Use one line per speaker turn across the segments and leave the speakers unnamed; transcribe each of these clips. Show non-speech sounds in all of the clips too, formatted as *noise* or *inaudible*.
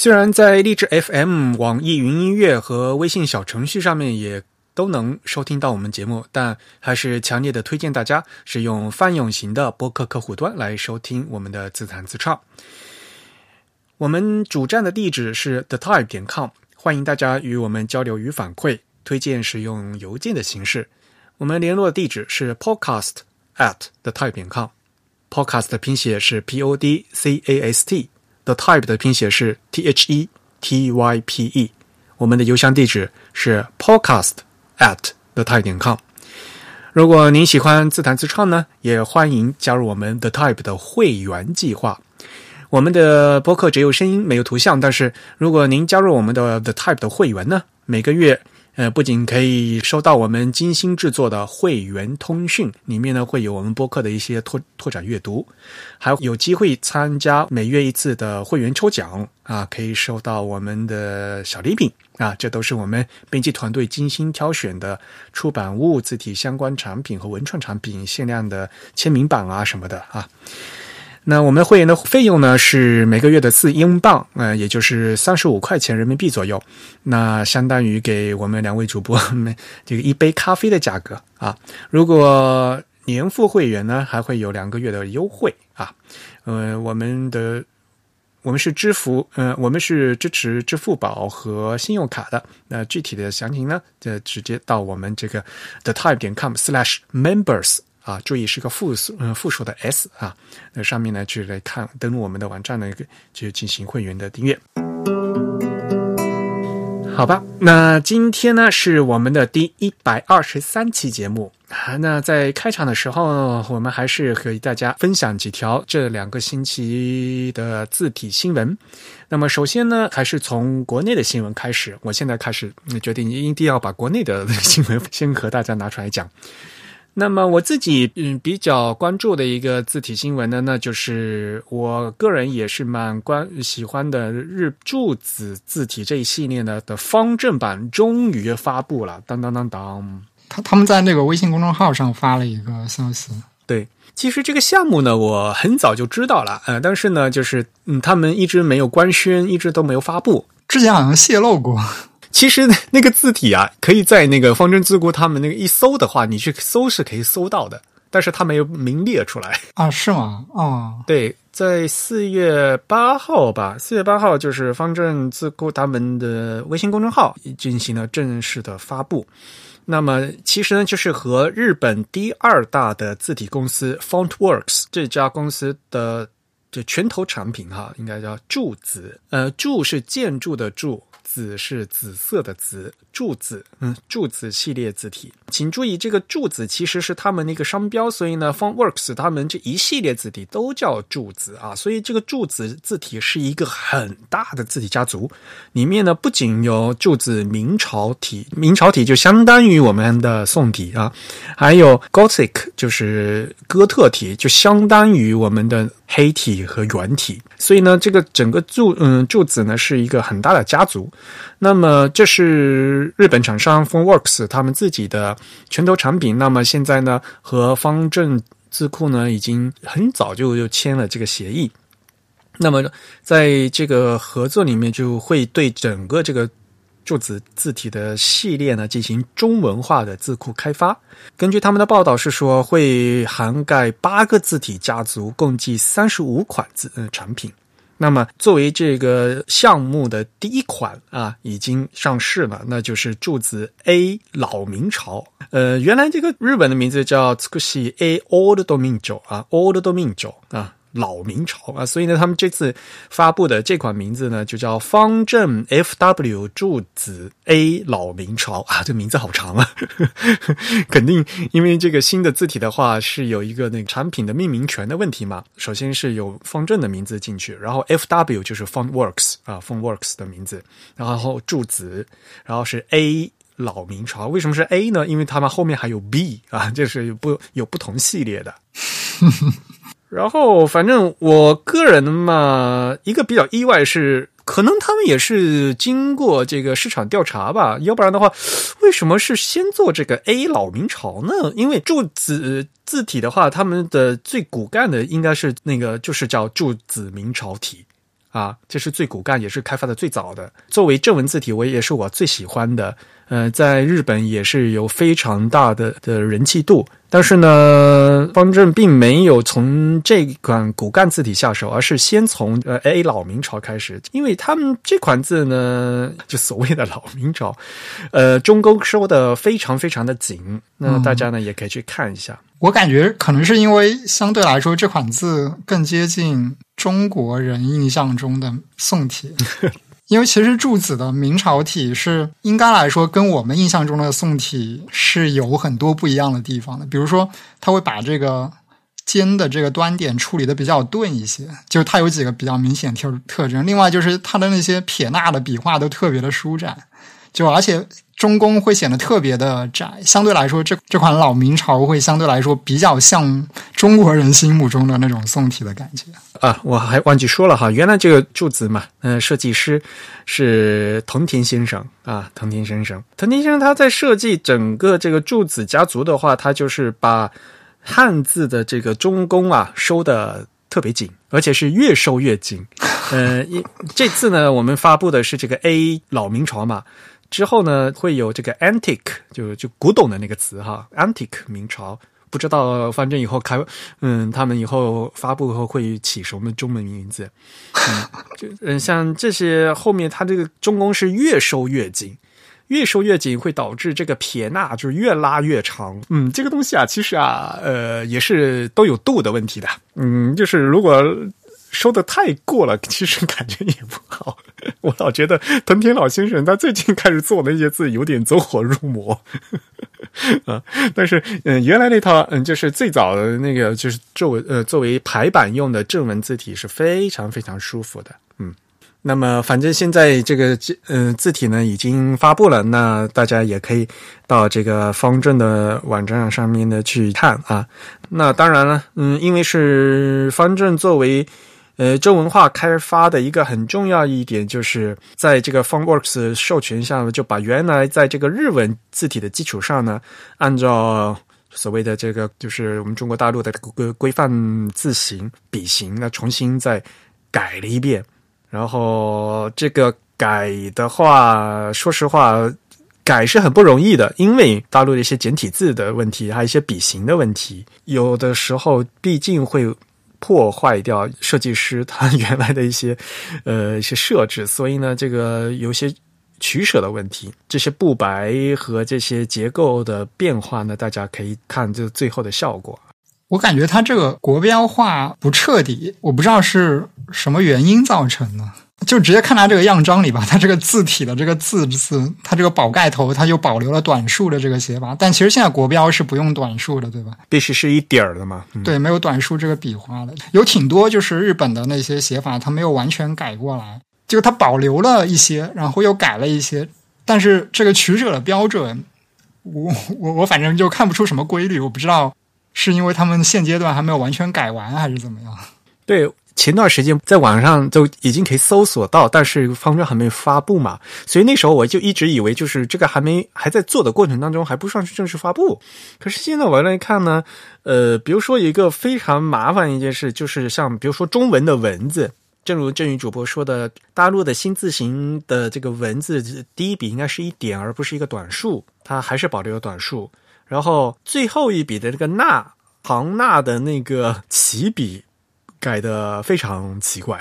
虽然在荔枝 FM、网易云音乐和微信小程序上面也都能收听到我们节目，但还是强烈的推荐大家使用泛用型的播客客户端来收听我们的自弹自唱。我们主站的地址是 thetype 点 com，欢迎大家与我们交流与反馈，推荐使用邮件的形式。我们联络地址是 podcast at thetype 点 com，podcast 的拼写是 p o d c a s t The type 的拼写是 t h e t y p e。我们的邮箱地址是 podcast at thetype 点 com。如果您喜欢自弹自唱呢，也欢迎加入我们 the type 的会员计划。我们的播客只有声音没有图像，但是如果您加入我们的 The Type 的会员呢，每个月呃不仅可以收到我们精心制作的会员通讯，里面呢会有我们播客的一些拓拓展阅读，还有机会参加每月一次的会员抽奖啊，可以收到我们的小礼品啊，这都是我们编辑团队精心挑选的出版物、字体相关产品和文创产品限量的签名版啊什么的啊。那我们会员的费用呢是每个月的四英镑，呃，也就是三十五块钱人民币左右，那相当于给我们两位主播们这个一杯咖啡的价格啊。如果年付会员呢，还会有两个月的优惠啊。呃，我们的我们是支付，呃，我们是支持支付宝和信用卡的。那具体的详情呢，就直接到我们这个 the type 点 com slash members。啊，注意是个复数，嗯，复数的 s 啊，那上面呢就来看，登录我们的网站呢，就进行会员的订阅。好吧，那今天呢是我们的第一百二十三期节目啊。那在开场的时候，我们还是和大家分享几条这两个星期的字体新闻。那么首先呢，还是从国内的新闻开始。我现在开始决定一定要把国内的 *laughs* 新闻先和大家拿出来讲。那么我自己嗯比较关注的一个字体新闻呢，那就是我个人也是蛮关喜欢的日柱子字体这一系列呢的方正版终于发布了，当当当当！
他他们在那个微信公众号上发了一个消息。
对，其实这个项目呢，我很早就知道了，呃，但是呢，就是嗯，他们一直没有官宣，一直都没有发布，
之前好像泄露过。
其实那个字体啊，可以在那个方正字库他们那个一搜的话，你去搜是可以搜到的，但是他没有明列出来
啊？是吗？哦，
对，在四月八号吧，四月八号就是方正字库他们的微信公众号进行了正式的发布。那么其实呢，就是和日本第二大的字体公司 FontWorks 这家公司的这拳头产品哈，应该叫柱子，呃，柱是建筑的柱。紫是紫色的紫，柱子，嗯，柱子系列字体，请注意，这个柱子其实是他们那个商标，所以呢，FontWorks 他们这一系列字体都叫柱子啊，所以这个柱子字体是一个很大的字体家族，里面呢不仅有柱子明朝体，明朝体就相当于我们的宋体啊，还有 Gothic 就是哥特体，就相当于我们的黑体和圆体，所以呢，这个整个柱，嗯，柱子呢是一个很大的家族。那么这是日本厂商 f o n w o r k s 他们自己的拳头产品。那么现在呢，和方正字库呢已经很早就就签了这个协议。那么在这个合作里面，就会对整个这个柱子字体的系列呢进行中文化的字库开发。根据他们的报道是说，会涵盖八个字体家族，共计三十五款字呃产品。那么，作为这个项目的第一款啊，已经上市了，那就是柱子 A 老明朝。呃，原来这个日本的名字叫 Tsukushi A Old Domingo 啊，Old Domingo 啊，老明朝啊，所以呢，他们这次发布的这款名字呢，就叫方正 FW 柱子 A 老明朝啊，这名字好长啊，*laughs* 肯定因为这个新的字体的话是有一个那个产品的命名权的问题嘛。首先是有方正的名字进去，然后 FW 就是 FontWorks 啊，FontWorks 的名字，然后柱子，然后是 A。老明朝为什么是 A 呢？因为他们后面还有 B 啊，就是不有不同系列的。*laughs* 然后反正我个人嘛，一个比较意外是，可能他们也是经过这个市场调查吧，要不然的话，为什么是先做这个 A 老明朝呢？因为柱子字体的话，他们的最骨干的应该是那个，就是叫柱子明朝体。啊，这是最骨干，也是开发的最早的。作为正文字体，我也是我最喜欢的。呃，在日本也是有非常大的的人气度。但是呢，方正并没有从这款骨干字体下手，而是先从呃 A 老明朝开始，因为他们这款字呢，就所谓的老明朝，呃，中钩收的非常非常的紧。那大家呢也可以去看一下。
我感觉可能是因为相对来说这款字更接近中国人印象中的宋体。*laughs* 因为其实柱子的明朝体是应该来说跟我们印象中的宋体是有很多不一样的地方的，比如说它会把这个尖的这个端点处理的比较钝一些，就是它有几个比较明显特特征。另外就是它的那些撇捺的笔画都特别的舒展，就而且。中宫会显得特别的窄，相对来说，这这款老明朝会相对来说比较像中国人心目中的那种宋体的感觉
啊！我还忘记说了哈，原来这个柱子嘛，嗯，设计师是藤田先生啊，藤田先生，藤田先生他在设计整个这个柱子家族的话，他就是把汉字的这个中宫啊收的特别紧，而且是越收越紧。呃，这次呢，我们发布的是这个 A 老明朝嘛。之后呢，会有这个 antique，就就古董的那个词哈，antique 明朝，不知道反正以后开，嗯，他们以后发布后会起什么中文名字？嗯，就嗯，像这些后面它这个中宫是越收越紧，越收越紧会导致这个撇捺就越拉越长。嗯，这个东西啊，其实啊，呃，也是都有度的问题的。嗯，就是如果。说的太过了，*laughs* 其实感觉也不好。*laughs* 我老觉得藤田老先生他最近开始做那些字有点走火入魔 *laughs* 啊。但是嗯，原来那套嗯就是最早的那个就是作为呃作为排版用的正文字体是非常非常舒服的。嗯，那么反正现在这个字嗯字体呢已经发布了，那大家也可以到这个方正的网站上面呢去看啊。那当然了，嗯，因为是方正作为呃，中文化开发的一个很重要一点，就是在这个 FontWorks 授权下，就把原来在这个日文字体的基础上呢，按照所谓的这个就是我们中国大陆的规规范字形笔形，那重新再改了一遍。然后这个改的话，说实话，改是很不容易的，因为大陆的一些简体字的问题，还有一些笔形的问题，有的时候毕竟会。破坏掉设计师他原来的一些 *laughs* 呃一些设置，所以呢，这个有些取舍的问题，这些布白和这些结构的变化呢，大家可以看这最后的效果。
我感觉它这个国标化不彻底，我不知道是什么原因造成的。就直接看它这个样章里吧，*laughs* 它这个字体的这个字字，它这个宝盖头，它就保留了短竖的这个写法。但其实现在国标是不用短竖的，对吧？
必须是一点儿的嘛。
对，没有短竖这个笔画的，有挺多就是日本的那些写法，它没有完全改过来，就它保留了一些，然后又改了一些。但是这个取舍的标准，我我我反正就看不出什么规律。我不知道是因为他们现阶段还没有完全改完，还是怎么样？
对。前段时间在网上就已经可以搜索到，但是方正还没发布嘛，所以那时候我就一直以为就是这个还没还在做的过程当中，还不算是正式发布。可是现在我来看呢，呃，比如说一个非常麻烦一件事，就是像比如说中文的文字，正如正宇主播说的，大陆的新字形的这个文字第一笔应该是一点，而不是一个短竖，它还是保留了短竖。然后最后一笔的这个捺行捺的那个起笔。改的非常奇怪，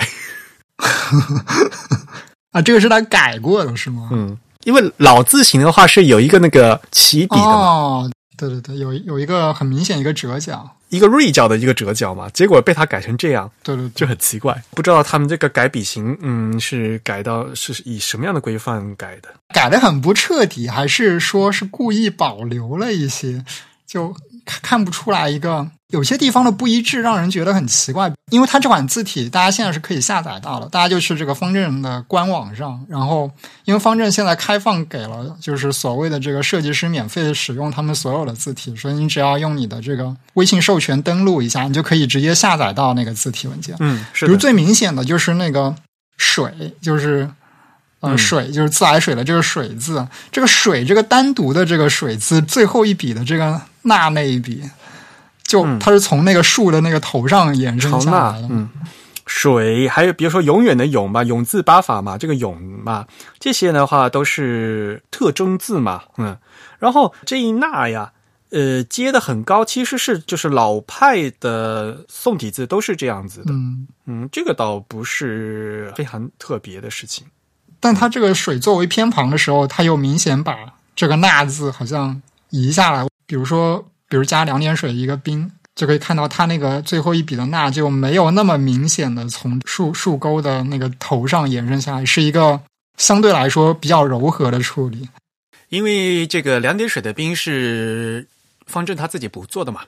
*laughs*
啊，这个是他改过的是吗？
嗯，因为老字形的话是有一个那个起笔的
哦，对对对，有有一个很明显一个折角，
一个锐角的一个折角嘛，结果被他改成这样，
对对对，
就很奇怪。不知道他们这个改笔型，嗯，是改到是以什么样的规范改的？
改的很不彻底，还是说是故意保留了一些？就看看不出来一个有些地方的不一致，让人觉得很奇怪。因为它这款字体，大家现在是可以下载到了，大家就去这个方正的官网上，然后因为方正现在开放给了就是所谓的这个设计师免费使用他们所有的字体，所以你只要用你的这个微信授权登录一下，你就可以直接下载到那个字体文件。
嗯，是
比如最明显的就是那个水，就是。呃，水就是自来水的这个“水”字，这个“水”这个单独的这个“水”字最后一笔的这个“捺”那一笔，就它是从那个树的那个头上延伸下来的。
嗯，水还有比如说永远的“永”嘛，“永”字八法嘛，这个“永”嘛，这些的话都是特征字嘛。嗯，然后这一“捺”呀，呃，接的很高，其实是就是老派的宋体字都是这样子的。
嗯
嗯，这个倒不是非常特别的事情。
但它这个水作为偏旁的时候，它又明显把这个“捺”字好像移下来。比如说，比如加两点水一个冰，就可以看到它那个最后一笔的“捺”就没有那么明显的从竖竖钩的那个头上延伸下来，是一个相对来说比较柔和的处理。
因为这个两点水的冰是方正他自己不做的嘛，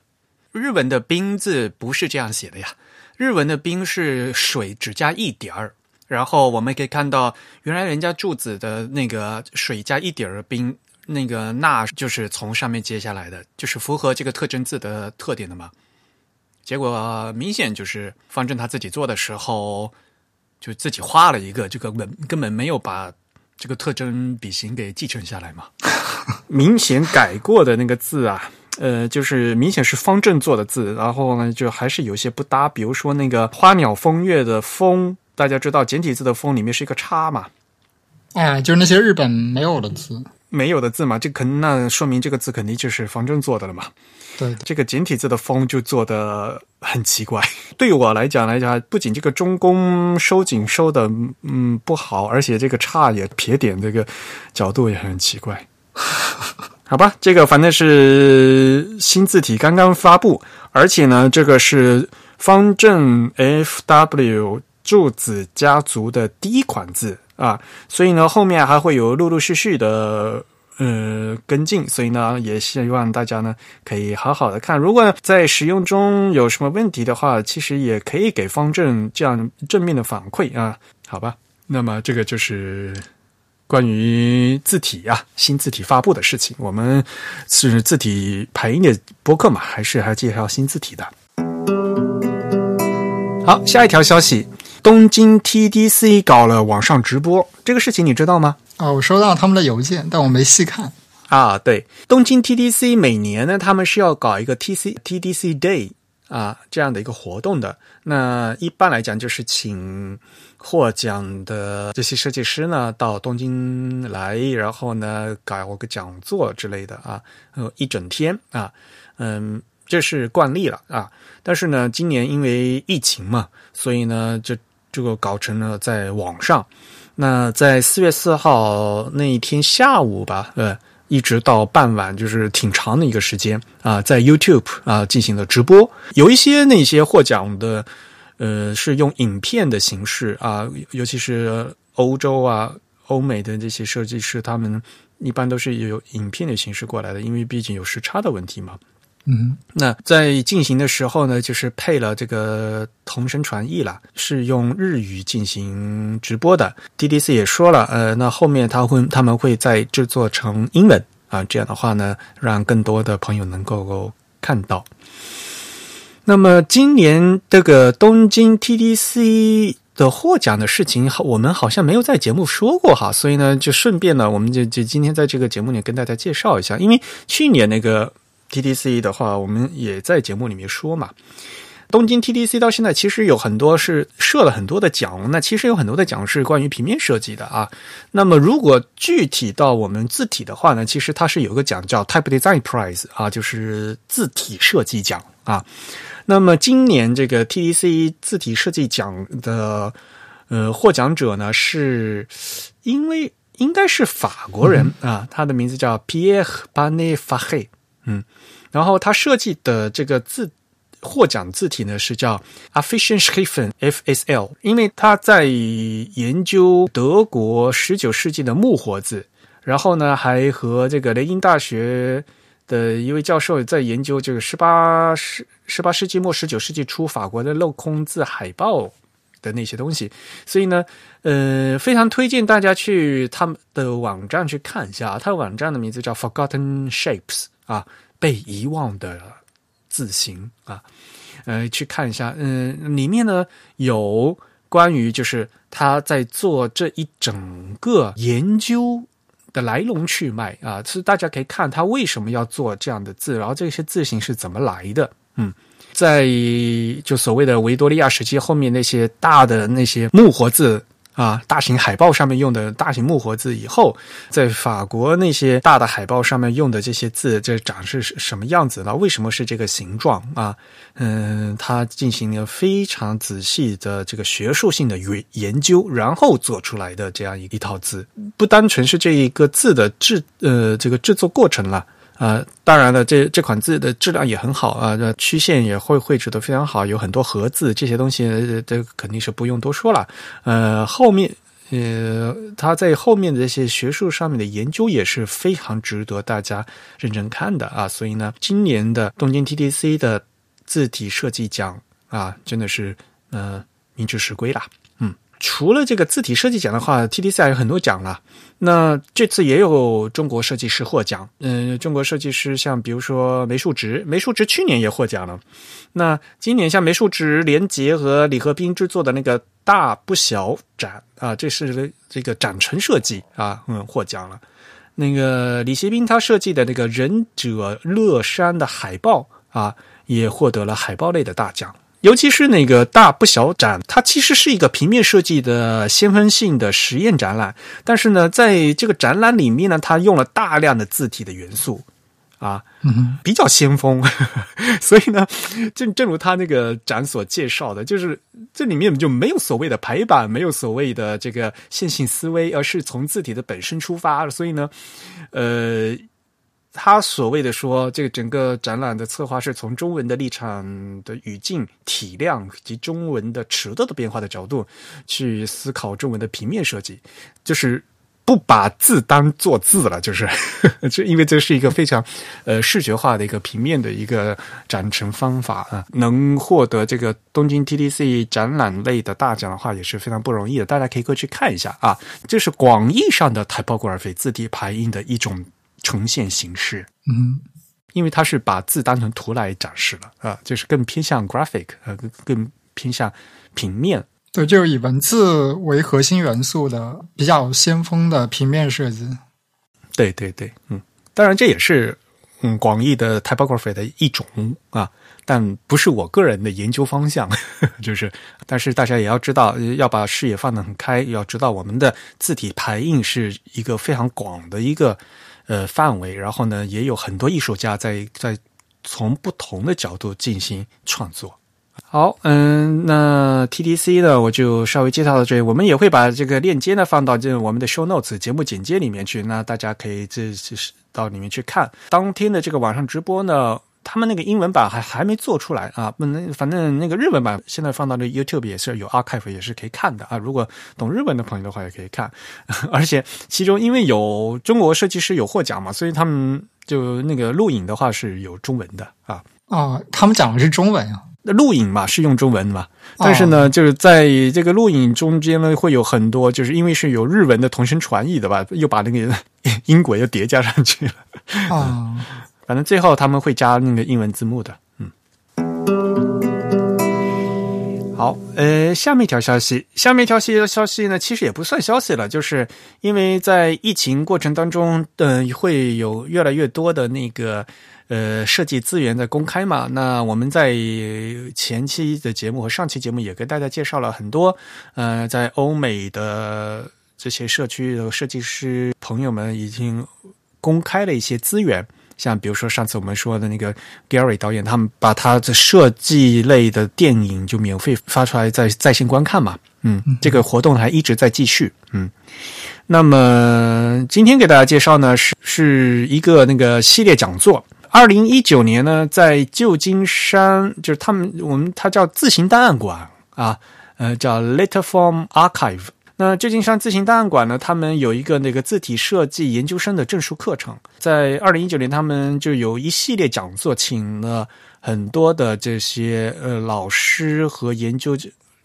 日文的冰字不是这样写的呀，日文的冰是水只加一点儿。然后我们可以看到，原来人家柱子的那个水加一点儿冰，那个那就是从上面接下来的，就是符合这个特征字的特点的嘛。结果明显就是方正他自己做的时候，就自己画了一个，这个根根本没有把这个特征笔形给继承下来嘛。*laughs* 明显改过的那个字啊，呃，就是明显是方正做的字，然后呢，就还是有些不搭，比如说那个花鸟风月的风。大家知道简体字的“风”里面是一个叉嘛？
哎，就是那些日本没有的字，
没有的字嘛，这肯那说明这个字肯定就是方正做的了嘛。
对，
这个简体字的“风”就做的很奇怪。*laughs* 对我来讲来讲，不仅这个中宫收紧收的嗯不好，而且这个叉也撇点，这个角度也很奇怪。*laughs* 好吧，这个反正是新字体刚刚发布，而且呢，这个是方正 F W。柱子家族的第一款字啊，所以呢，后面还会有陆陆续续的呃跟进，所以呢，也希望大家呢可以好好的看。如果在使用中有什么问题的话，其实也可以给方正这样正面的反馈啊，好吧？那么这个就是关于字体啊，新字体发布的事情。我们是字体排音的博客嘛，还是还介绍新字体的？好，下一条消息。东京 TDC 搞了网上直播，这个事情你知道吗？
啊，我收到他们的邮件，但我没细看。
啊，对，东京 TDC 每年呢，他们是要搞一个 TC TDC Day 啊这样的一个活动的。那一般来讲，就是请获奖的这些设计师呢到东京来，然后呢搞个讲座之类的啊，呃，一整天啊，嗯，这是惯例了啊。但是呢，今年因为疫情嘛，所以呢，就这个搞成了在网上，那在四月四号那一天下午吧，呃，一直到傍晚，就是挺长的一个时间啊，在 YouTube 啊进行了直播。有一些那些获奖的，呃，是用影片的形式啊，尤其是欧洲啊、欧美的这些设计师，他们一般都是有影片的形式过来的，因为毕竟有时差的问题嘛。
嗯，
那在进行的时候呢，就是配了这个同声传译了，是用日语进行直播的。DDC 也说了，呃，那后面他会他们会再制作成英文啊，这样的话呢，让更多的朋友能够看到。那么今年这个东京 TDC 的获奖的事情，我们好像没有在节目说过哈，所以呢，就顺便呢，我们就就今天在这个节目里跟大家介绍一下，因为去年那个。TDC 的话，我们也在节目里面说嘛。东京 TDC 到现在其实有很多是设了很多的奖，那其实有很多的奖是关于平面设计的啊。那么如果具体到我们字体的话呢，其实它是有个奖叫 Type Design Prize 啊，就是字体设计奖啊。那么今年这个 TDC 字体设计奖的呃获奖者呢，是因为应该是法国人啊，他的名字叫 Pierre b a n e f a h e 嗯，然后他设计的这个字获奖字体呢是叫 Affischriffen FSL，因为他在研究德国十九世纪的木活字，然后呢还和这个雷音大学的一位教授在研究这个十八世十八世纪末十九世纪初法国的镂空字海报的那些东西，所以呢，呃，非常推荐大家去他们的网站去看一下，他的网站的名字叫 Forgotten Shapes 啊，被遗忘的字形啊，呃，去看一下，嗯、里面呢有关于就是他在做这一整个研究的来龙去脉啊，是大家可以看他为什么要做这样的字，然后这些字形是怎么来的，嗯。在就所谓的维多利亚时期后面那些大的那些木活字啊，大型海报上面用的大型木活字以后，在法国那些大的海报上面用的这些字，这长是什么样子呢？为什么是这个形状啊？嗯，他进行了非常仔细的这个学术性的研研究，然后做出来的这样一一套字，不单纯是这一个字的制呃这个制作过程了。啊，当然了，这这款字的质量也很好啊，这曲线也会绘制的非常好，有很多合字，这些东西这肯定是不用多说了。呃，后面呃他在后面的这些学术上面的研究也是非常值得大家认真看的啊。所以呢，今年的东京 TDC 的字体设计奖啊，真的是呃名至实归啦。嗯，除了这个字体设计奖的话，TDC 还有很多奖了。那这次也有中国设计师获奖，嗯，中国设计师像比如说梅树直，梅树直去年也获奖了。那今年像梅树直连杰和李和斌制作的那个大不小展啊，这是这个展陈设计啊，嗯，获奖了。那个李协斌他设计的那个忍者乐山的海报啊，也获得了海报类的大奖。尤其是那个大不小展，它其实是一个平面设计的先锋性的实验展览，但是呢，在这个展览里面呢，它用了大量的字体的元素，啊，比较先锋，*laughs* 所以呢，正正如他那个展所介绍的，就是这里面就没有所谓的排版，没有所谓的这个线性思维，而是从字体的本身出发，所以呢，呃。他所谓的说，这个整个展览的策划是从中文的立场的语境、体量及中文的尺度的变化的角度去思考中文的平面设计，就是不把字当做字了，就是 *laughs* 就因为这是一个非常呃视觉化的一个平面的一个展陈方法啊，能获得这个东京 TDC 展览类的大奖的话，也是非常不容易的。大家可以过去看一下啊，这是广义上的 typography 字体排印的一种。呈现形式，
嗯，
因为它是把字当成图来展示了啊，就是更偏向 graphic，呃，更偏向平面。
对，就是以文字为核心元素的比较先锋的平面设计。
对对对，嗯，当然这也是嗯广义的 typography 的一种啊，但不是我个人的研究方向，*laughs* 就是，但是大家也要知道，要把视野放得很开，要知道我们的字体排印是一个非常广的一个。呃，范围，然后呢，也有很多艺术家在在从不同的角度进行创作。好，嗯，那 TDC 呢，我就稍微介绍到这里。我们也会把这个链接呢放到这我们的 Show Notes 节目简介里面去，那大家可以这就是到里面去看当天的这个网上直播呢。他们那个英文版还还没做出来啊，那反正那个日文版现在放到这 YouTube 也是有 archive 也是可以看的啊。如果懂日文的朋友的话，也可以看。*laughs* 而且其中因为有中国设计师有获奖嘛，所以他们就那个录影的话是有中文的啊。
哦，他们讲的是中文啊？
那录影嘛是用中文嘛？但是呢，就是在这个录影中间呢，会有很多，就是因为是有日文的同声传译的吧，又把那个 *laughs* 音轨又叠加上去了
啊。*laughs*
反正最后他们会加那个英文字幕的，嗯。好，呃，下面一条消息，下面一条消息消息呢，其实也不算消息了，就是因为在疫情过程当中，嗯，会有越来越多的那个呃设计资源在公开嘛。那我们在前期的节目和上期节目也跟大家介绍了很多，呃，在欧美的这些社区的设计师朋友们已经公开了一些资源。像比如说上次我们说的那个 Gary 导演，他们把他的设计类的电影就免费发出来在在线观看嘛，嗯，这个活动还一直在继续，嗯。那么今天给大家介绍呢是是一个那个系列讲座，二零一九年呢，在旧金山，就是他们我们它叫自行档案馆啊，呃，叫 Letterform Archive。那旧金山自行档案馆呢，他们有一个那个字体设计研究生的证书课程，在二零一九年，他们就有一系列讲座，请了很多的这些呃老师和研究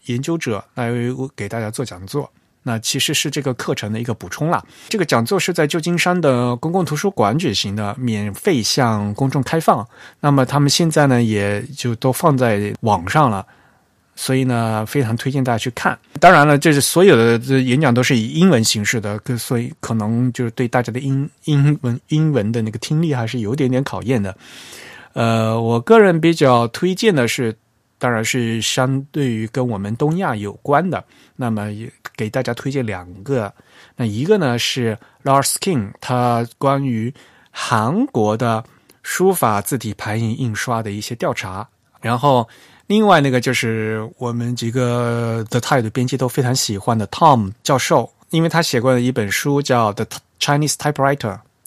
研究者来给大家做讲座。那其实是这个课程的一个补充了。这个讲座是在旧金山的公共图书馆举行的，免费向公众开放。那么他们现在呢，也就都放在网上了，所以呢，非常推荐大家去看。当然了，这是所有的这演讲都是以英文形式的，所以可能就是对大家的英英文英文的那个听力还是有点点考验的。呃，我个人比较推荐的是。当然是相对于跟我们东亚有关的，那么也给大家推荐两个。那一个呢是 Lars King，他关于韩国的书法字体排印印刷的一些调查。然后另外那个就是我们几个的态度编辑都非常喜欢的 Tom 教授，因为他写过的一本书叫《The Chinese Typewriter》，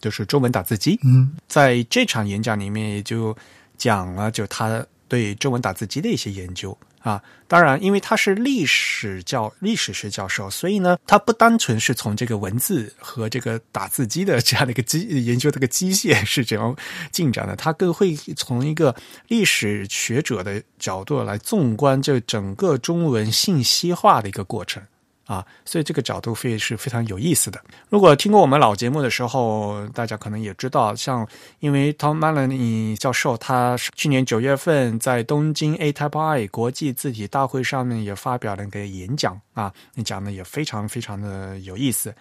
就是中文打字机。
嗯，
在这场演讲里面也就讲了，就他。对中文打字机的一些研究啊，当然，因为他是历史教历史学教授，所以呢，他不单纯是从这个文字和这个打字机的这样的一个机研究这个机械是怎样进展的，他更会从一个历史学者的角度来纵观这整个中文信息化的一个过程。啊，所以这个角度非是非常有意思的。如果听过我们老节目的时候，大家可能也知道，像因为 Tom Maloney 教授，他去年九月份在东京 A Type I 国际字体大会上面也发表了一个演讲啊，那讲的也非常非常的有意思。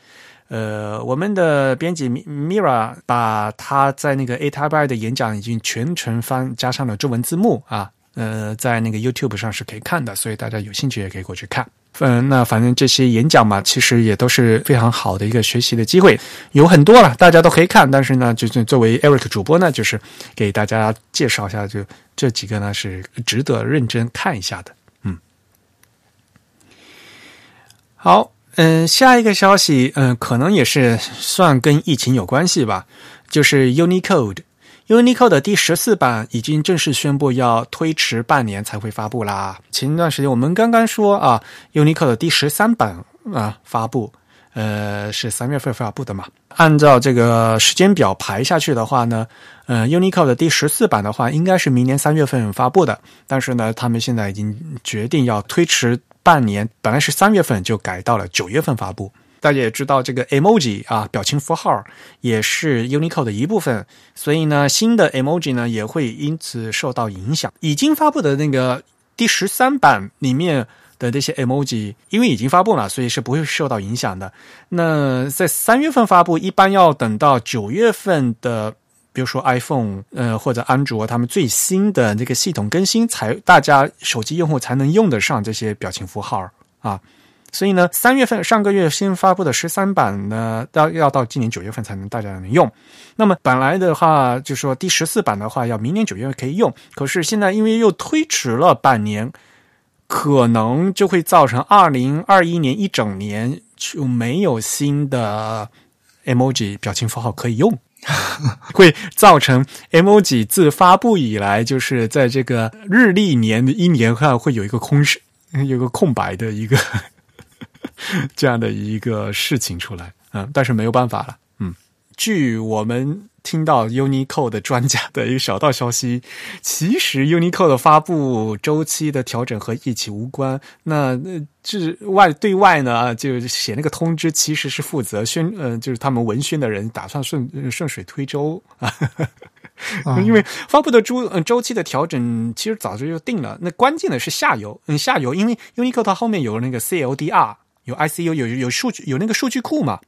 呃，我们的编辑 Mira 把他在那个 A Type I 的演讲已经全程翻加上了中文字幕啊，呃，在那个 YouTube 上是可以看的，所以大家有兴趣也可以过去看。嗯，那反正这些演讲嘛，其实也都是非常好的一个学习的机会，有很多了，大家都可以看。但是呢，就是作为 Eric 主播呢，就是给大家介绍一下，就这几个呢是值得认真看一下的。嗯，好，嗯，下一个消息，嗯，可能也是算跟疫情有关系吧，就是 Unicode。Unico 的第十四版已经正式宣布要推迟半年才会发布啦。前一段时间我们刚刚说啊，Unico 的第十三版啊发布，呃是三月份发布的嘛。按照这个时间表排下去的话呢，呃 Unico 的第十四版的话应该是明年三月份发布的，但是呢，他们现在已经决定要推迟半年，本来是三月份就改到了九月份发布。大家也知道，这个 emoji 啊，表情符号也是 Unicode 的一部分，所以呢，新的 emoji 呢也会因此受到影响。已经发布的那个第十三版里面的这些 emoji，因为已经发布了，所以是不会受到影响的。那在三月份发布，一般要等到九月份的，比如说 iPhone 呃或者安卓他们最新的这个系统更新，才大家手机用户才能用得上这些表情符号啊。所以呢，三月份上个月新发布的十三版呢，要要到今年九月份才能大家能用。那么本来的话，就说第十四版的话，要明年九月份可以用。可是现在因为又推迟了半年，可能就会造成二零二一年一整年就没有新的 emoji 表情符号可以用，*laughs* 会造成 emoji 自发布以来，就是在这个日历年的一年上会有一个空是有个空白的一个。*laughs* 这样的一个事情出来，嗯，但是没有办法了，嗯。据我们听到 Unicode 的专家的一个小道消息，其实 Unicode 的发布周期的调整和疫情无关。那那这外对外呢，就写那个通知，其实是负责宣，呃，就是他们文宣的人打算顺顺水推舟啊。*laughs* 因为发布的周周期的调整其实早就就定了。那关键的是下游，嗯，下游，因为 Unicode 后面有那个 CLDR。有 ICU 有有数据有那个数据库嘛？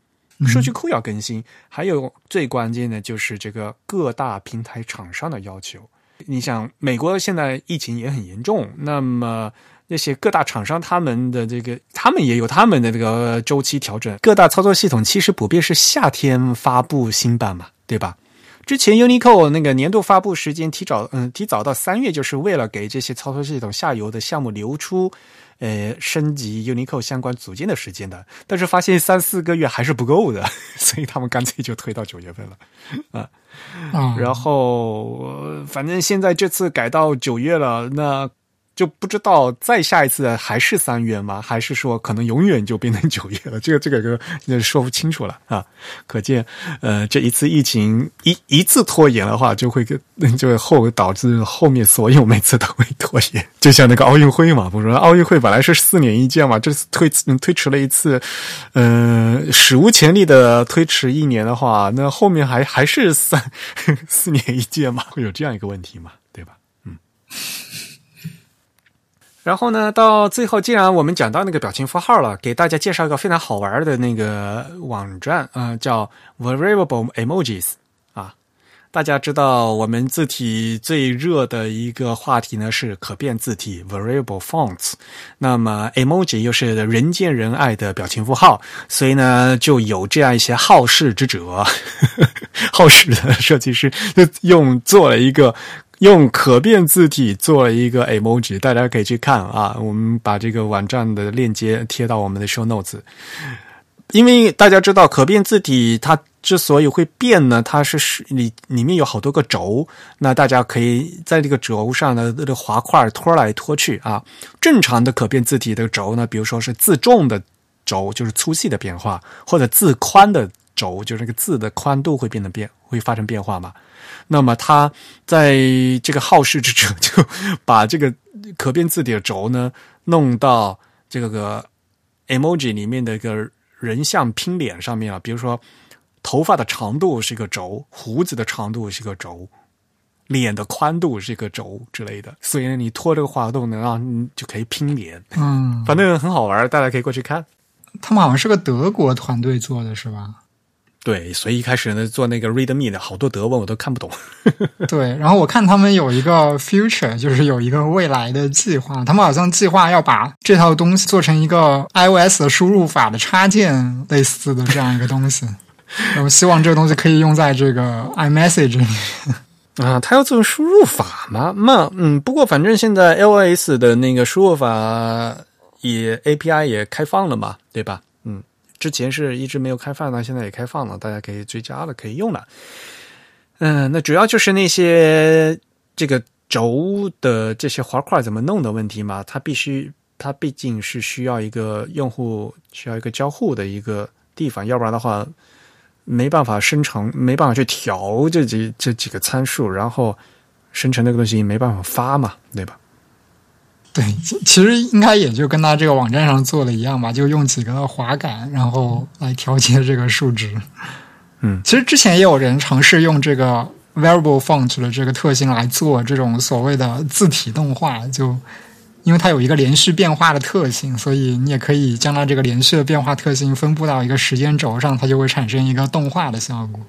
数据库要更新，还有最关键的就是这个各大平台厂商的要求。你想，美国现在疫情也很严重，那么那些各大厂商他们的这个，他们也有他们的这个周期调整。各大操作系统其实普遍是夏天发布新版嘛，对吧？之前 Unicode 那个年度发布时间提早，嗯，提早到三月，就是为了给这些操作系统下游的项目留出。呃升级 Unicode 相关组件的时间的，但是发现三四个月还是不够的，*laughs* 所以他们干脆就推到九月份了啊。
嗯，
然后呃反正现在这次改到九月了，那就不知道再下一次还是三月吗？还是说可能永远就变成九月了？这个这个个呃说不清楚了啊。可见呃这一次疫情一一次拖延的话，就会跟就后导致后面所有每次都会拖延。就像那个奥运会嘛，不是奥运会本来是四年一届嘛，这次推推迟了一次，呃史无前例的推迟一年的话，那后面还还是三 *laughs* 四年一届嘛，会有这样一个问题嘛，对吧？嗯。然后呢，到最后，既然我们讲到那个表情符号了，给大家介绍一个非常好玩的那个网站，呃，叫 Variable Emojis 啊。大家知道，我们字体最热的一个话题呢是可变字体 Variable Fonts，那么 Emoji 又是人见人爱的表情符号，所以呢，就有这样一些好事之者，*laughs* 好事的设计师就用做了一个。用可变字体做了一个 emoji，大家可以去看啊。我们把这个网站的链接贴到我们的 show notes。因为大家知道，可变字体它之所以会变呢，它是是里里面有好多个轴，那大家可以在这个轴上的，这个滑块拖来拖去啊。正常的可变字体的轴呢，比如说是字重的轴，就是粗细的变化，或者字宽的轴，就是那个字的宽度会变得变，会发生变化嘛。那么他在这个好事之者就把这个可变字体的轴呢弄到这个个 emoji 里面的一个人像拼脸上面了。比如说，头发的长度是一个轴，胡子的长度是一个轴，脸的宽度是一个轴之类的。所以呢，你拖这个滑动呢，让你就可以拼脸。
嗯，
反正很好玩，大家可以过去看。
他们好像是个德国团队做的，是吧？
对，所以一开始呢，做那个 ReadMe 的好多德文我都看不懂。*laughs*
对，然后我看他们有一个 future，就是有一个未来的计划，他们好像计划要把这套东西做成一个 iOS 的输入法的插件类似的这样一个东西。然后希望这个东西可以用在这个 iMessage 里。
啊，他要做输入法吗？那嗯，不过反正现在 iOS 的那个输入法也 API 也开放了嘛，对吧？之前是一直没有开放的，现在也开放了，大家可以追加了，可以用了。嗯，那主要就是那些这个轴的这些滑块怎么弄的问题嘛，它必须，它毕竟是需要一个用户需要一个交互的一个地方，要不然的话没办法生成，没办法去调这几这几个参数，然后生成那个东西没办法发嘛，对吧？
对，其其实应该也就跟他这个网站上做的一样吧，就用几个滑杆，然后来调节这个数值。
嗯，
其实之前也有人尝试用这个 variable font 的这个特性来做这种所谓的字体动画，就因为它有一个连续变化的特性，所以你也可以将它这个连续的变化特性分布到一个时间轴上，它就会产生一个动画的效果。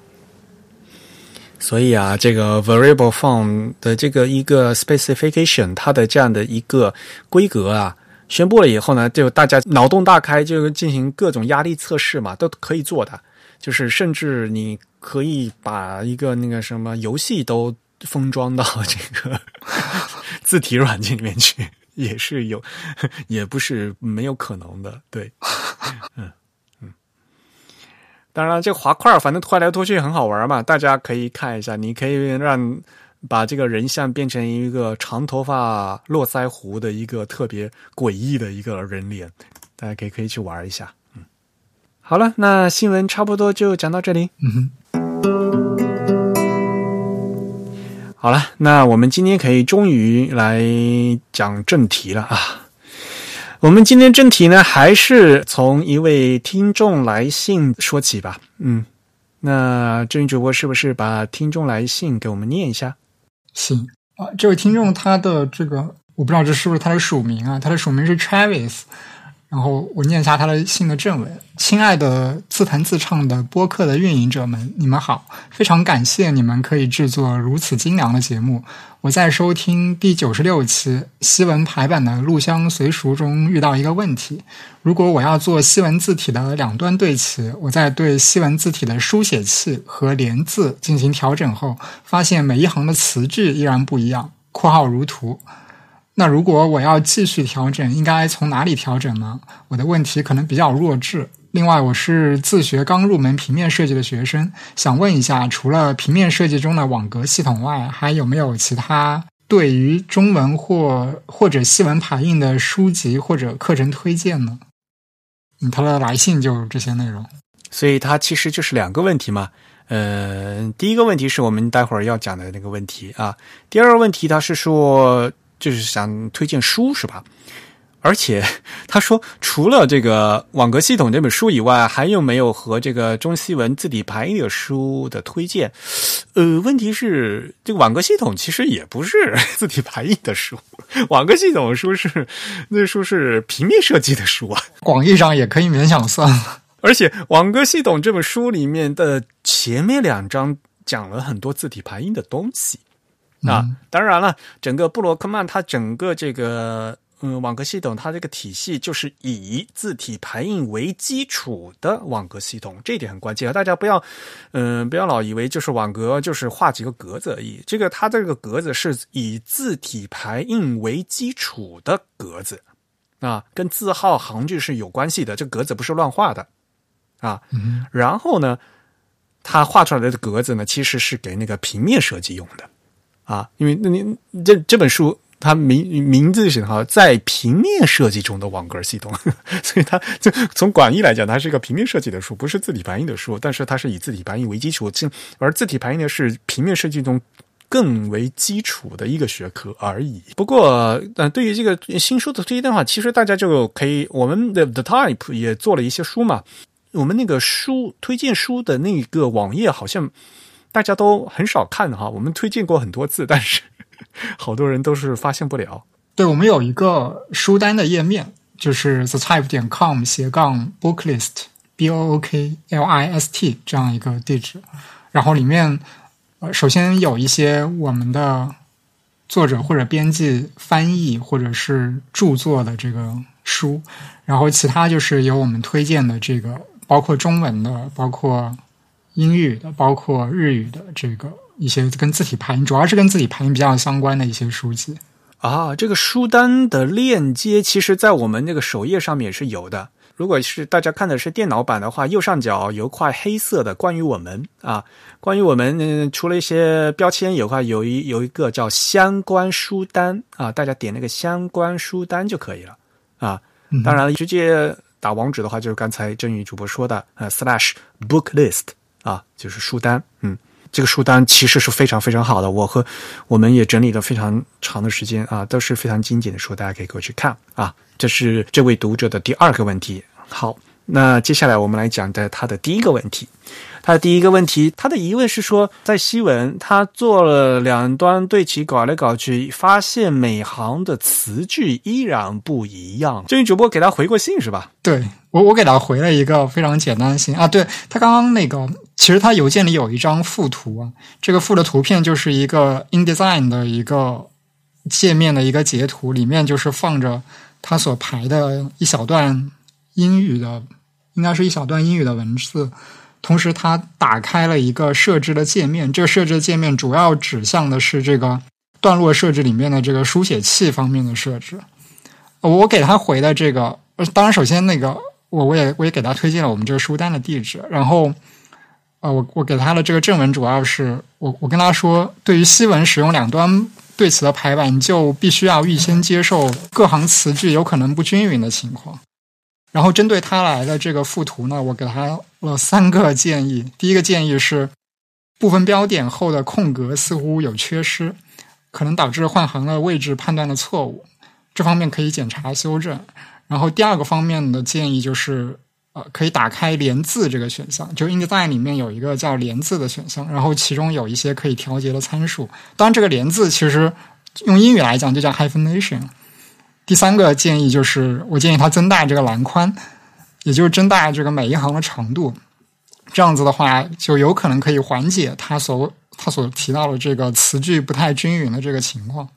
所以啊，这个 variable font 的这个一个 specification，它的这样的一个规格啊，宣布了以后呢，就大家脑洞大开，就进行各种压力测试嘛，都可以做的。就是甚至你可以把一个那个什么游戏都封装到这个 *laughs* 字体软件里面去，也是有，也不是没有可能的。对，嗯。当然了，这个滑块反正拖来拖去很好玩嘛，大家可以看一下。你可以让把这个人像变成一个长头发络腮胡的一个特别诡异的一个人脸，大家可以可以去玩一下。嗯，好了，那新闻差不多就讲到这里。
嗯哼
好了，那我们今天可以终于来讲正题了啊！我们今天正题呢，还是从一位听众来信说起吧。嗯，那这位主播是不是把听众来信给我们念一下？
行啊，这位听众他的这个我不知道这是不是他的署名啊？他的署名是 Travis，然后我念一下他的信的正文：亲爱的自弹自唱的播客的运营者们，你们好！非常感谢你们可以制作如此精良的节目。我在收听第九十六期西文排版的录香随熟中遇到一个问题：如果我要做西文字体的两端对齐，我在对西文字体的书写器和连字进行调整后，发现每一行的词句依然不一样（括号如图）。那如果我要继续调整，应该从哪里调整呢？我的问题可能比较弱智。另外，我是自学刚入门平面设计的学生，想问一下，除了平面设计中的网格系统外，还有没有其他对于中文或或者西文排印的书籍或者课程推荐呢？嗯，他的来信就是这些内容。
所以它其实就是两个问题嘛。呃，第一个问题是我们待会儿要讲的那个问题啊。第二个问题他是说，就是想推荐书是吧？而且 *laughs* 他说，除了这个网格系统这本书以外，还有没有和这个中西文字体排印的书的推荐？呃，问题是这个网格系统其实也不是 *laughs* 字体排印的书，网格系统书是那书是平面设计的书啊，
广义上也可以勉强算。
而且网格系统这本书里面的前面两章讲了很多字体排印的东西啊，当然了，整个布罗克曼它整个这个。嗯，网格系统它这个体系就是以字体排印为基础的网格系统，这一点很关键啊。大家不要，嗯，不要老以为就是网格就是画几个格子而已。这个它这个格子是以字体排印为基础的格子啊，跟字号行距是有关系的。这格子不是乱画的啊。然后呢，它画出来的格子呢，其实是给那个平面设计用的啊，因为那你这这本书。它名名字是哈，在平面设计中的网格系统，*laughs* 所以它就从广义来讲，它是一个平面设计的书，不是字体排印的书。但是它是以字体排印为基础，而字体排印呢是平面设计中更为基础的一个学科而已。不过，呃，对于这个新书的推荐的话，其实大家就可以，我们的 The Type 也做了一些书嘛。我们那个书推荐书的那个网页好像大家都很少看哈，我们推荐过很多次，但是。*laughs* 好多人都是发现不了。
对我们有一个书单的页面，就是 the type 点 com 斜杠 booklist b o o k l i s t 这样一个地址。然后里面，呃，首先有一些我们的作者或者编辑翻译或者是著作的这个书，然后其他就是有我们推荐的这个，包括中文的，包括英语的，包括日语的这个。一些跟字体排印，主要是跟字体排印比较相关的一些书籍
啊。这个书单的链接，其实在我们那个首页上面也是有的。如果是大家看的是电脑版的话，右上角有块黑色的关于我们啊，关于我们除了一些标签，有块有一有一个叫相关书单啊，大家点那个相关书单就可以了啊。当然，直接打网址的话，就是刚才郑宇主播说的呃，slash book list 啊，就是书单，嗯。这个书单其实是非常非常好的，我和我们也整理了非常长的时间啊，都是非常精简的书，大家可以过去看啊。这是这位读者的第二个问题。好，那接下来我们来讲的他的第一个问题。他的第一个问题，他的疑问是说，在西文他做了两端对齐，搞来搞去，发现每行的词句依然不一样。这位主播给他回过信是吧？
对我，我给他回了一个非常简单的信啊。对他刚刚那个，其实他邮件里有一张附图啊，这个附的图片就是一个 InDesign 的一个界面的一个截图，里面就是放着他所排的一小段英语的，应该是一小段英语的文字。同时，他打开了一个设置的界面。这个设置界面主要指向的是这个段落设置里面的这个书写器方面的设置。我给他回的这个，当然，首先那个我我也我也给他推荐了我们这个书单的地址。然后，呃，我我给他的这个正文主要是我我跟他说，对于西文使用两端对词的排版，就必须要预先接受各行词句有可能不均匀的情况。然后针对他来的这个附图呢，我给他了三个建议。第一个建议是，部分标点后的空格似乎有缺失，可能导致换行的位置判断的错误，这方面可以检查修正。然后第二个方面的建议就是，呃，可以打开连字这个选项，就 InDesign 里面有一个叫连字的选项，然后其中有一些可以调节的参数。当然，这个连字其实用英语来讲就叫 hyphenation。第三个建议就是，我建议它增大这个栏宽，也就是增大这个每一行的长度。这样子的话，就有可能可以缓解它所它所提到的这个词句不太均匀的这个情况。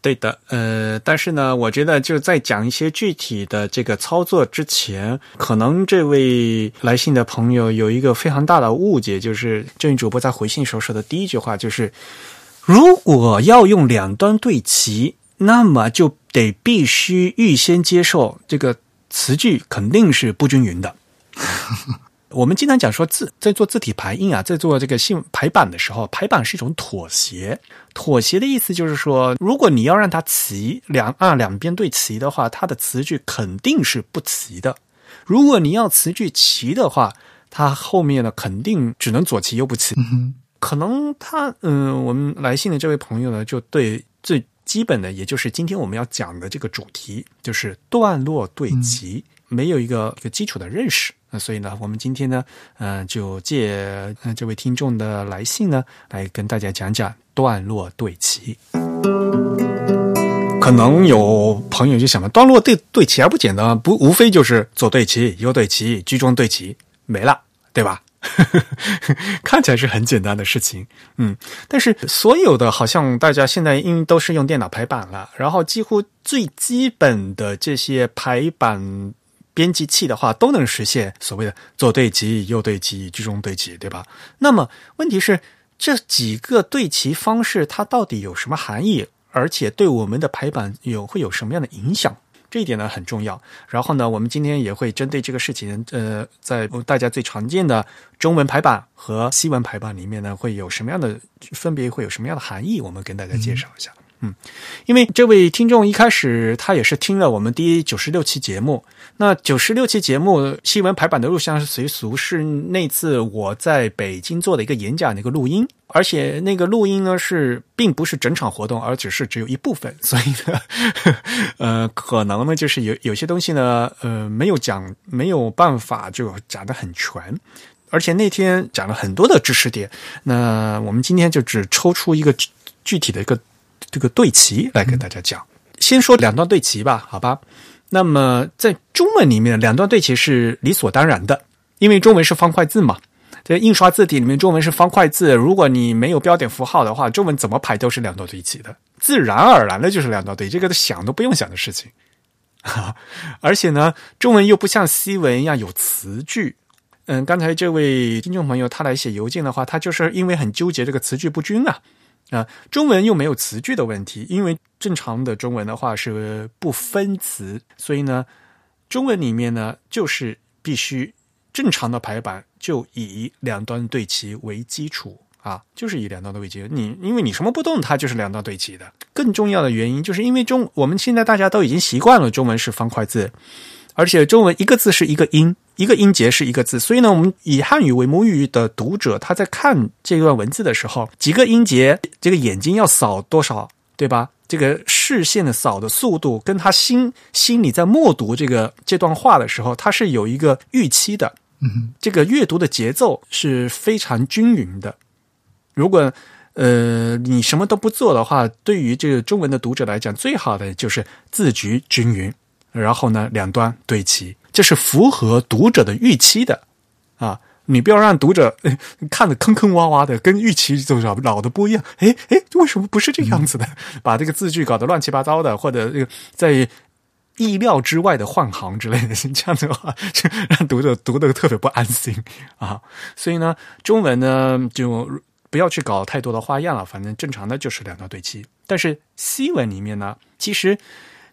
对的，呃，但是呢，我觉得就在讲一些具体的这个操作之前，可能这位来信的朋友有一个非常大的误解，就是正义主播在回信时候说的第一句话就是：如果要用两端对齐。那么就得必须预先接受这个词句肯定是不均匀的。*laughs* 我们经常讲说字在做字体排印啊，在做这个信排版的时候，排版是一种妥协。妥协的意思就是说，如果你要让它齐两啊两边对齐的话，它的词句肯定是不齐的。如果你要词句齐的话，它后面呢肯定只能左齐右不齐。可能他嗯，我们来信的这位朋友呢，就对最基本的，也就是今天我们要讲的这个主题，就是段落对齐，没有一个一个基础的认识。那所以呢，我们今天呢，嗯，就借这位听众的来信呢，来跟大家讲讲段落对齐。可能有朋友就想了，段落对对齐还不简单，不无非就是左对齐、右对齐、居中对齐，没了，对吧？*laughs* 看起来是很简单的事情，嗯，但是所有的好像大家现在因都是用电脑排版了，然后几乎最基本的这些排版。编辑器的话都能实现所谓的左对齐、右对齐、居中对齐，对吧？那么问题是这几个对齐方式它到底有什么含义？而且对我们的排版有会有什么样的影响？这一点呢很重要。然后呢，我们今天也会针对这个事情，呃，在大家最常见的中文排版和西文排版里面呢，会有什么样的分别？会有什么样的含义？我们跟大家介绍一下。嗯因为这位听众一开始他也是听了我们第九十六期节目，那九十六期节目新闻排版的录像是随俗是那次我在北京做的一个演讲的一个录音，而且那个录音呢是并不是整场活动，而只是只有一部分，所以呢，*laughs* 呃，可能呢就是有有些东西呢，呃，没有讲，没有办法就讲得很全，而且那天讲了很多的知识点，那我们今天就只抽出一个具体的一个。这个对齐来跟大家讲，先说两段对齐吧，好吧？那么在中文里面，两段对齐是理所当然的，因为中文是方块字嘛。在印刷字体里面，中文是方块字，如果你没有标点符号的话，中文怎么排都是两段对齐的，自然而然的就是两段对，这个想都不用想的事情。*laughs* 而且呢，中文又不像西文一样有词句。嗯，刚才这位听众朋友他来写邮件的话，他就是因为很纠结这个词句不均啊。啊，中文又没有词句的问题，因为正常的中文的话是不分词，所以呢，中文里面呢就是必须正常的排版就以两端对齐为基础啊，就是以两端的为基础。你因为你什么不动，它就是两端对齐的。更重要的原因就是因为中我们现在大家都已经习惯了中文是方块字。而且中文一个字是一个音，一个音节是一个字，所以呢，我们以汉语为母语的读者，他在看这段文字的时候，几个音节，这个眼睛要扫多少，对吧？这个视线的扫的速度，跟他心心里在默读这个这段话的时候，他是有一个预期的。
嗯，
这个阅读的节奏是非常均匀的。如果呃你什么都不做的话，对于这个中文的读者来讲，最好的就是字局均匀。然后呢，两端对齐，这是符合读者的预期的啊！你不要让读者 *laughs* 看的坑坑洼洼的，跟预期就老老的不一样。哎哎，为什么不是这样子的？把这个字句搞得乱七八糟的，或者这个在意料之外的换行之类的，这样的话，就让读者读的特别不安心啊！所以呢，中文呢就不要去搞太多的花样了，反正正常的就是两段对齐。但是西文里面呢，其实。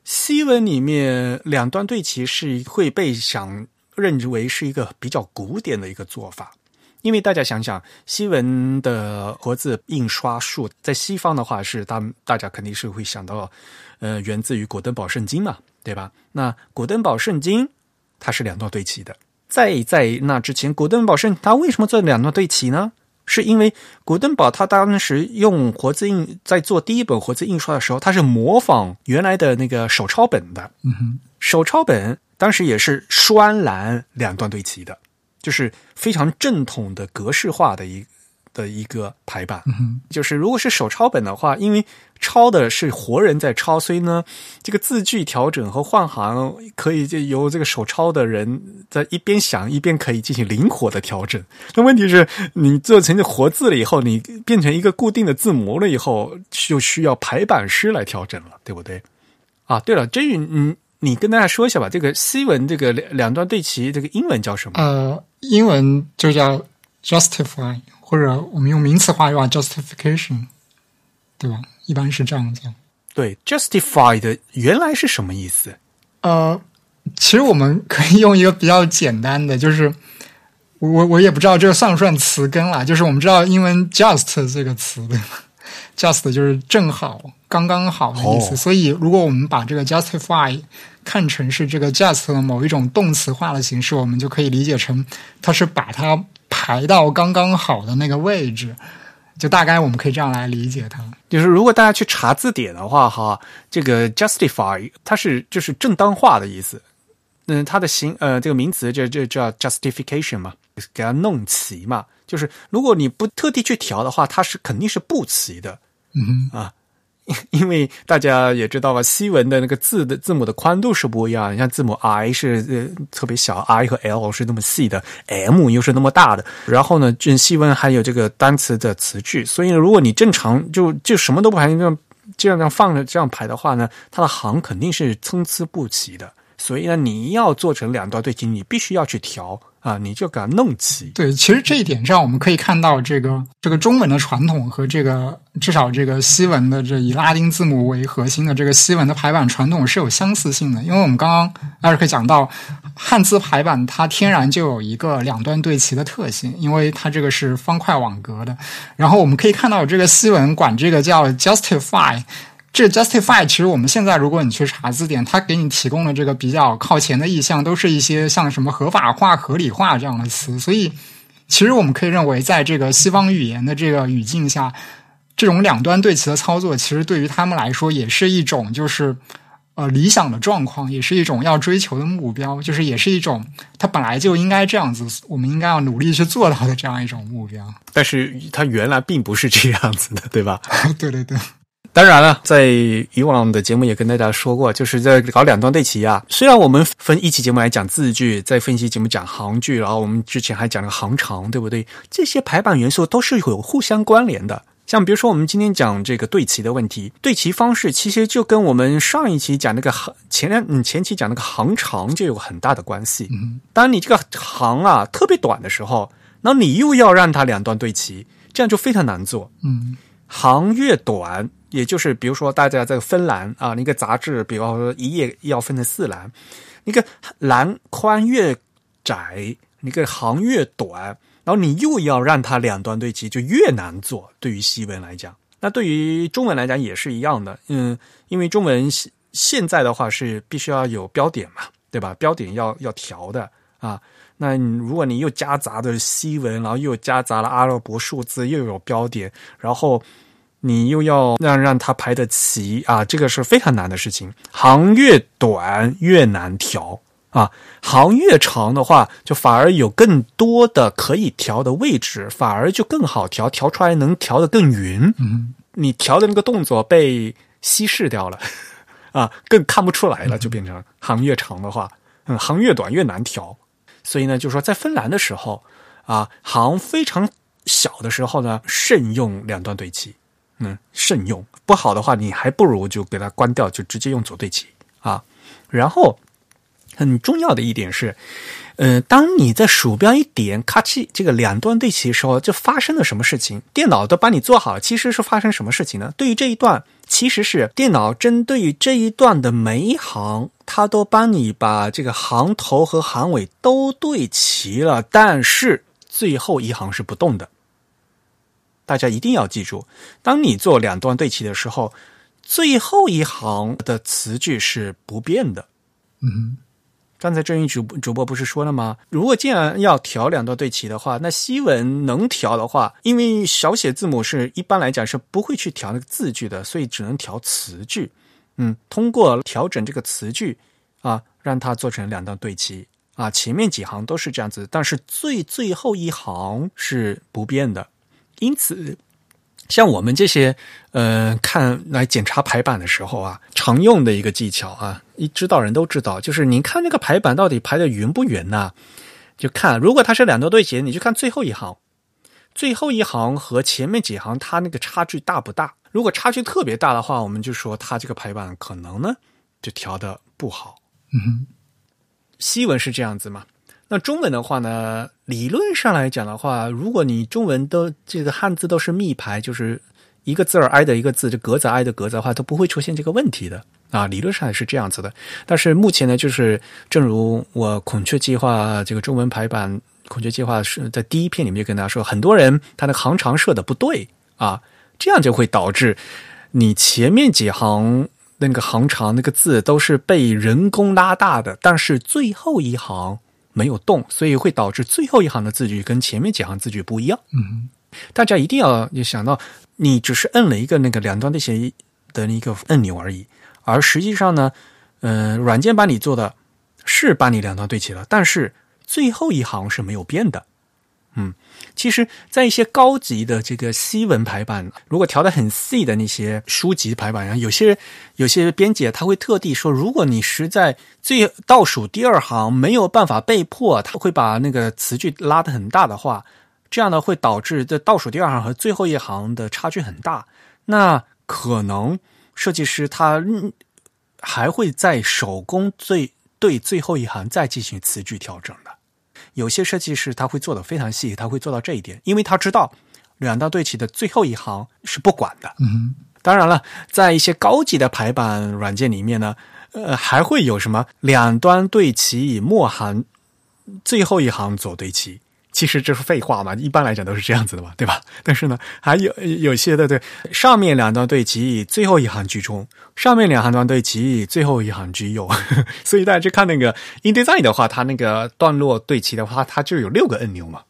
西文里面两端对齐是会被想认为是一个比较古典的一个做法，因为大家想想，西文的活字印刷术在西方的话是大大家肯定是会想到，呃，源自于古登堡圣经嘛，对吧？那古登堡圣经它是两段对齐的，在在那之前，古登堡圣它为什么做两段对齐呢？是因为古登堡他当时用活字印在做第一本活字印刷的时候，他是模仿原来的那个手抄本的。
嗯哼，
手抄本当时也是双栏两段对齐的，就是非常正统的格式化的一。的一个排版，就是如果是手抄本的话，因为抄的是活人在抄，所以呢，这个字句调整和换行可以就由这个手抄的人在一边想一边可以进行灵活的调整。那问题是你做成活字了以后，你变成一个固定的字模了以后，就需要排版师来调整了，对不对？啊，对了，这宇，你你跟大家说一下吧，这个西文这个两两段对齐，这个英文叫什么？
呃，英文就叫 justify。或者我们用名词化，用 justification，对吧？一般是这样子。
对，justified 原来是什么意思？
呃，其实我们可以用一个比较简单的，就是我我也不知道这个算不算词根了，就是我们知道英文 just 这个词对吗？just 就是正好、刚刚好的意思，
哦
所以如果我们把这个 justify 看成是这个 just 的某一种动词化的形式，我们就可以理解成它是把它排到刚刚好的那个位置，就大概我们可以这样来理解它。
就是如果大家去查字典的话，哈，这个 justify 它是就是正当化的意思。嗯，它的形呃这个名词就就叫 justification 嘛，给它弄齐嘛。就是如果你不特地去调的话，它是肯定是不齐的。
嗯
啊，因为大家也知道吧，西文的那个字的字母的宽度是不一样，你像字母 I 是呃特别小，I 和 L 是那么细的，M 又是那么大的。然后呢，这西文还有这个单词的词句，所以呢，如果你正常就就什么都不排，这样这样放着这样排的话呢，它的行肯定是参差不齐的。所以呢，你要做成两段对齐，你必须要去调啊，你就给它弄齐。
对，其实这一点上，我们可以看到这个这个中文的传统和这个至少这个西文的这以拉丁字母为核心的这个西文的排版传统是有相似性的。因为我们刚刚艾瑞克讲到，汉字排版它天然就有一个两端对齐的特性，因为它这个是方块网格的。然后我们可以看到，这个西文管这个叫 justify。这 justify 其实我们现在如果你去查字典，它给你提供的这个比较靠前的意象，都是一些像什么合法化、合理化这样的词。所以，其实我们可以认为，在这个西方语言的这个语境下，这种两端对齐的操作，其实对于他们来说也是一种就是呃理想的状况，也是一种要追求的目标，就是也是一种它本来就应该这样子，我们应该要努力去做到的这样一种目标。
但是它原来并不是这样子的，对吧？
对 *laughs* 对对。
当然了，在以往的节目也跟大家说过，就是在搞两段对齐啊。虽然我们分一期节目来讲字句，再分析节目讲行距，然后我们之前还讲了行长，对不对？这些排版元素都是有互相关联的。像比如说，我们今天讲这个对齐的问题，对齐方式其实就跟我们上一期讲那个行前两嗯前期讲那个行长就有很大的关系。
嗯，
当你这个行啊特别短的时候，那你又要让它两段对齐，这样就非常难做。
嗯
行越短，也就是比如说大家在分栏啊，那个杂志，比方说一页要分成四栏，那个栏宽越窄，那个行越短，然后你又要让它两端对齐，就越难做。对于西文来讲，那对于中文来讲也是一样的。嗯，因为中文现现在的话是必须要有标点嘛，对吧？标点要要调的啊。那你如果你又夹杂的西文，然后又夹杂了阿拉伯数字，又有标点，然后你又要让让它排得齐啊，这个是非常难的事情。行越短越难调啊，行越长的话，就反而有更多的可以调的位置，反而就更好调，调出来能调得更匀。
嗯
你调的那个动作被稀释掉了 *laughs* 啊，更看不出来了，就变成行越长的话，嗯，行越短越难调。所以呢，就是说在芬兰的时候啊，行非常小的时候呢，慎用两段对齐，嗯，慎用。不好的话，你还不如就给它关掉，就直接用左对齐啊。然后很重要的一点是，嗯，当你在鼠标一点咔嚓这个两段对齐的时候，就发生了什么事情？电脑都帮你做好了，其实是发生什么事情呢？对于这一段，其实是电脑针对于这一段的每一行，它都帮你把这个行头和行尾都对齐了，但是最后一行是不动的。大家一定要记住，当你做两段对齐的时候，最后一行的词句是不变的。
嗯
刚才郑宇主主播不是说了吗？如果既然要调两段对齐的话，那西文能调的话，因为小写字母是一般来讲是不会去调那个字句的，所以只能调词句。嗯，通过调整这个词句啊，让它做成两段对齐啊，前面几行都是这样子，但是最最后一行是不变的。因此，像我们这些呃看来检查排版的时候啊，常用的一个技巧啊，一知道人都知道，就是你看那个排版到底排的匀不匀呐、就看如果它是两段对齐，你就看最后一行，最后一行和前面几行它那个差距大不大？如果差距特别大的话，我们就说它这个排版可能呢就调的不好。
嗯
西文是这样子嘛？那中文的话呢，理论上来讲的话，如果你中文都这个汉字都是密排，就是一个字儿挨着一个字，就格子挨着格子的话，都不会出现这个问题的啊。理论上是这样子的，但是目前呢，就是正如我孔雀计划这个中文排版，孔雀计划是在第一篇里面就跟大家说，很多人他的行长设的不对啊，这样就会导致你前面几行那个行长那个字都是被人工拉大的，但是最后一行没有动，所以会导致最后一行的字句跟前面几行字句不一样。
嗯
大家一定要要想到，你只是摁了一个那个两端对齐的一个按钮而已，而实际上呢，嗯、软件帮你做的是把你两端对齐了，但是最后一行是没有变的。嗯，其实，在一些高级的这个西文排版，如果调的很细的那些书籍排版上，有些有些编辑他会特地说，如果你实在最倒数第二行没有办法被迫，他会把那个词句拉得很大的话，这样呢会导致这倒数第二行和最后一行的差距很大。那可能设计师他还会在手工最对最后一行再进行词句调整的。有些设计师他会做的非常细，他会做到这一点，因为他知道两道对齐的最后一行是不管的。
嗯
当然了，在一些高级的排版软件里面呢，呃，还会有什么两端对齐以末行最后一行左对齐。其实这是废话嘛，一般来讲都是这样子的嘛，对吧？但是呢，还有有些的对，上面两段对齐，最后一行居中；上面两行段对齐，最后一行居右。*laughs* 所以大家去看那个 InDesign 的话，它那个段落对齐的话，它就有六个按钮嘛。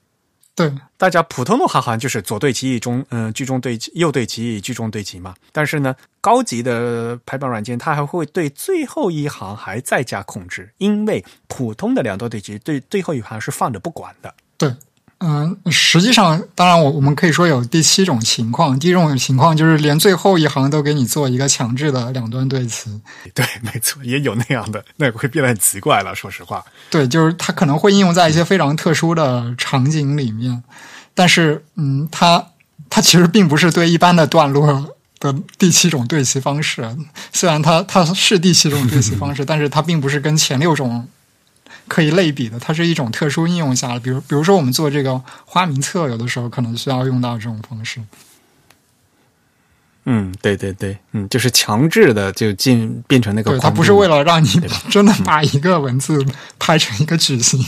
对，
大家普通的话好像就是左对齐中，嗯、居中对齐，右对齐，居中对齐嘛。但是呢，高级的排版软件它还会对最后一行还再加控制，因为普通的两段对齐对最后一行是放着不管的。
对，嗯、实际上，当然我我们可以说有第七种情况，第一种情况就是连最后一行都给你做一个强制的两端对齐。
对，没错，也有那样的，那会变得很奇怪了。说实话，
对，就是它可能会应用在一些非常特殊的场景里面，但是，嗯，它它其实并不是对一般的段落的第七种对齐方式。虽然它它是第七种对齐方式，*laughs* 但是它并不是跟前六种可以类比的，它是一种特殊应用下的。比如，比如说我们做这个花名册，有的时候可能需要用到这种方式。
嗯，对对对，嗯，就是强制的就进变成那个
对，它不是为了让你 *laughs* 真的把一个文字拍成一个矩形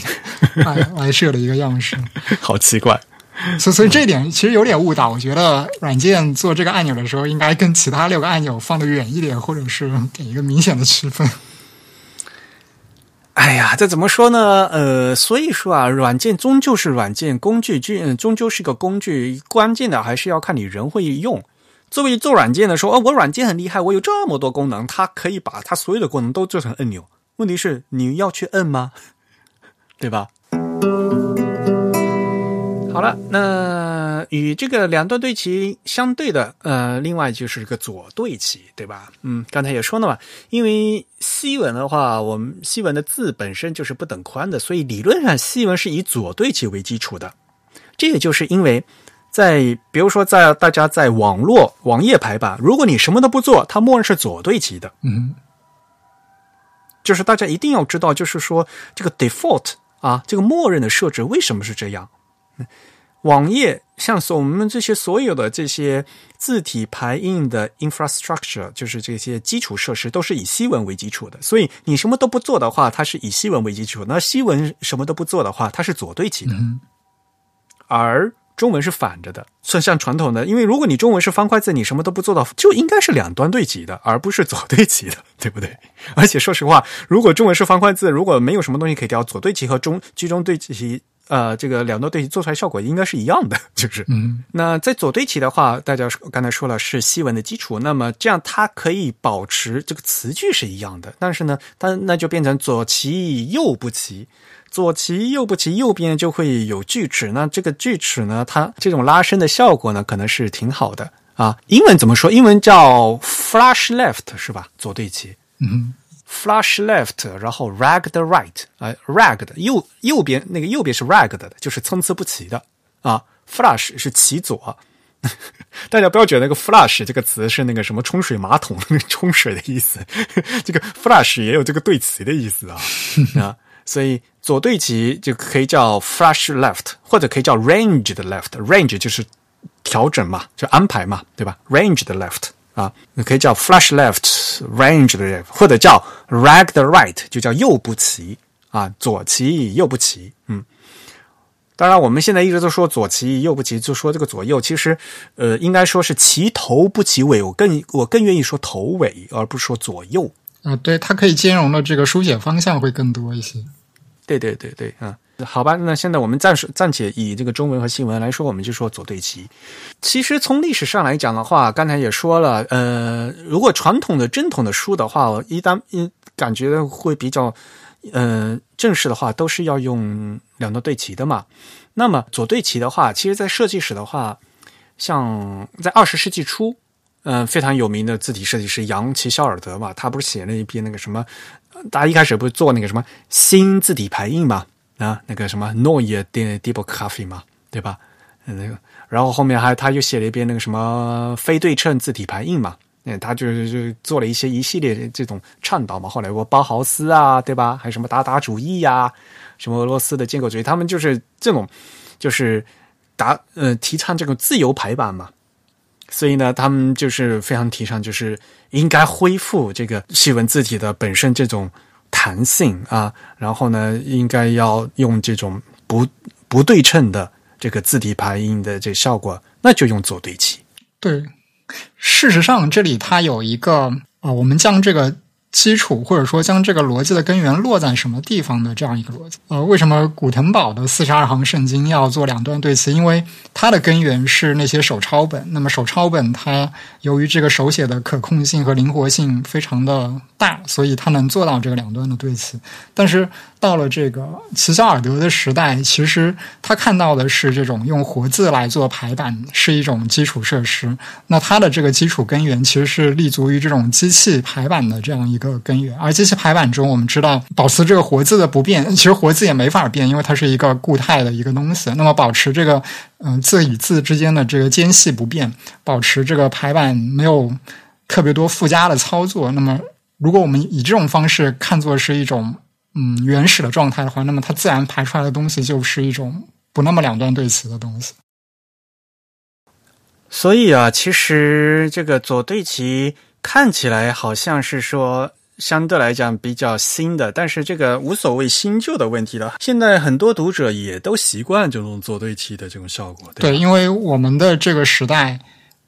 来 *laughs* *laughs* 来设的一个样式。
好奇怪。
所以所以这一点其实有点误导。我觉得软件做这个按钮的时候，应该跟其他六个按钮放得远一点，或者是给一个明显的区分。
哎呀，这怎么说呢？呃，所以说啊，软件终究是软件，工具终终究是个工具，关键的还是要看你人会用。作为做软件的说，哦，我软件很厉害，我有这么多功能，它可以把它所有的功能都做成按钮。问题是你要去摁吗？对吧？好了，那与这个两段对齐相对的，呃，另外就是个左对齐，对吧？嗯，刚才也说了嘛，因为西文的话，我们西文的字本身就是不等宽的，所以理论上西文是以左对齐为基础的。这也就是因为在比如说在大家在网络网页排版，如果你什么都不做，它默认是左对齐的。
嗯，
就是大家一定要知道，就是说这个 default 啊，这个默认的设置为什么是这样？嗯 *laughs* 网页像所我们这些所有的这些字体排印的 infrastructure，就是这些基础设施，都是以西文为基础的。所以你什么都不做的话，它是以西文为基础；那西文什么都不做的话，它是左对齐的。
嗯
而中文是反着的，算像传统的，因为如果你中文是方块字，你什么都不做到，就应该是两端对齐的，而不是左对齐的，*laughs* 对不对？而且说实话，如果中文是方块字，如果没有什么东西可以调，左对齐和中居中对齐，呃，这个两端对齐做出来效果应该是一样的，*laughs* 就是。
嗯
那在左对齐的话，大家刚才说了是西文的基础，那么这样它可以保持这个词句是一样的，但是呢，它那就变成左齐右不齐，左齐右不齐，右边就会有锯齿，那这个锯齿呢，它这种拉伸的效果呢，可能是挺好的啊。英文怎么说？英文叫 flush left 是吧？左对齐。
嗯
flush left，然后 ragged right，啊、r a g g e d 右右边那个右边是 rag 的，就是参差不齐的啊。flush 是齐左，*laughs* 大家不要觉得那个 flush 这个词是那个什么冲水马桶冲水的意思，*laughs* 这个 flush 也有这个对齐的意思啊啊，所以左对齐就可以叫 flush left，或者可以叫 ranged left，range 就是调整嘛，就安排嘛，对吧？range 的 left 啊，你可以叫 flush left，range the left，或者叫 rag the right，就叫右不齐啊，左齐右不齐。嗯，当然我们现在一直都说左齐右不齐，就说这个左右，其实呃，应该说是齐头不齐尾。我更我更愿意说头尾，而不是说左右。
啊，对，它可以兼容的这个书写方向会更多一些。
对对对对，啊。好吧，那现在我们暂时暂且以这个中文和新闻来说，我们就说左对齐。其实从历史上来讲的话，刚才也说了，呃，如果传统的正统的书的话，一旦一感觉会比较，呃，正式的话，都是要用两段对齐的嘛。那么左对齐的话，其实在设计史的话，像在二十世纪初，嗯，非常有名的字体设计师杨奇肖尔德嘛，他不是写了一篇那个什么，大家一开始不是做那个什么新字体排印嘛？啊，那个什么诺伊的 Deep Coffee 嘛，对吧？那个，然后后面还他又写了一遍那个什么非对称字体排印嘛，那，他就是就做了一些一系列的这种倡导嘛。后来我包豪斯啊，对吧？还有什么达达主义呀，什么俄罗斯的建构主义，他们就是这种，就是达呃提倡这个自由排版嘛。所以呢，他们就是非常提倡，就是应该恢复这个西文字体的本身这种。弹性啊，然后呢，应该要用这种不不对称的这个字体排印的这效果，那就用左对齐。
对，事实上这里它有一个啊，我们将这个。基础或者说将这个逻辑的根源落在什么地方的这样一个逻辑，呃，为什么古腾堡的四十二行圣经要做两段对齐？因为它的根源是那些手抄本。那么手抄本它由于这个手写的可控性和灵活性非常的大，所以它能做到这个两段的对齐。但是到了这个齐肖尔德的时代，其实他看到的是这种用活字来做排版是一种基础设施。那它的这个基础根源其实是立足于这种机器排版的这样一。个根源，而机器排版中，我们知道保持这个活字的不变，其实活字也没法变，因为它是一个固态的一个东西。那么保持这个嗯字与字之间的这个间隙不变，保持这个排版没有特别多附加的操作。那么如果我们以这种方式看作是一种嗯原始的状态的话，那么它自然排出来的东西就是一种不那么两端对齐的东西。
所以啊，其实这个左对齐。看起来好像是说相对来讲比较新的，但是这个无所谓新旧的问题了。现在很多读者也都习惯这种左对齐的这种效果。
对，因为我们的这个时代，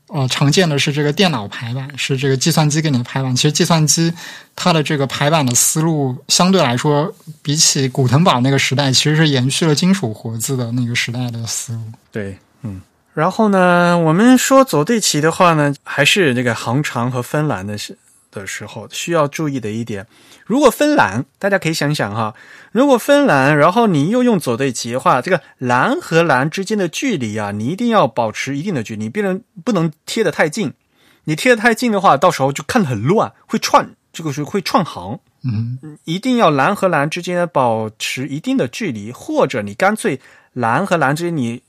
呃，常见的是这个电脑排版，是这个计算机给你的排版。其实计算机它的这个排版的思路，相对来说，比起古腾堡那个时代，其实是延续了金属活字的那个时代的思路。
对，嗯。然后呢，我们说左对齐的话呢，还是这个行长和芬兰的时的时候需要注意的一点。如果分栏，大家可以想想哈，如果分栏，然后你又用左对齐的话，这个栏和栏之间的距离啊，你一定要保持一定的距离，不能不能贴得太近。你贴得太近的话，到时候就看得很乱，会串，这个是会串行。
嗯，
一定要栏和栏之间保持一定的距离，或者你干脆栏和栏之间你。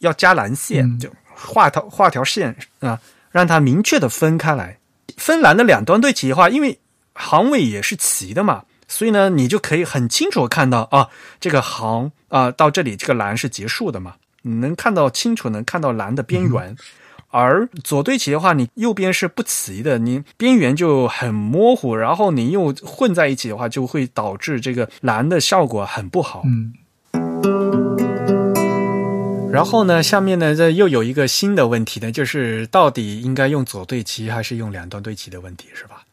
要加蓝线，就画条画条线啊，让它明确的分开来。分栏的两端对齐的话，因为行尾也是齐的嘛，所以呢，你就可以很清楚看到啊，这个行啊到这里这个栏是结束的嘛，你能看到清楚，能看到栏的边缘。而左对齐的话，你右边是不齐的，你边缘就很模糊，然后你又混在一起的话，就会导致这个蓝的效果很不好。
嗯。
然后呢，下面呢，这又有一个新的问题呢，就是到底应该用左对齐还是用两端对齐的问题，是吧？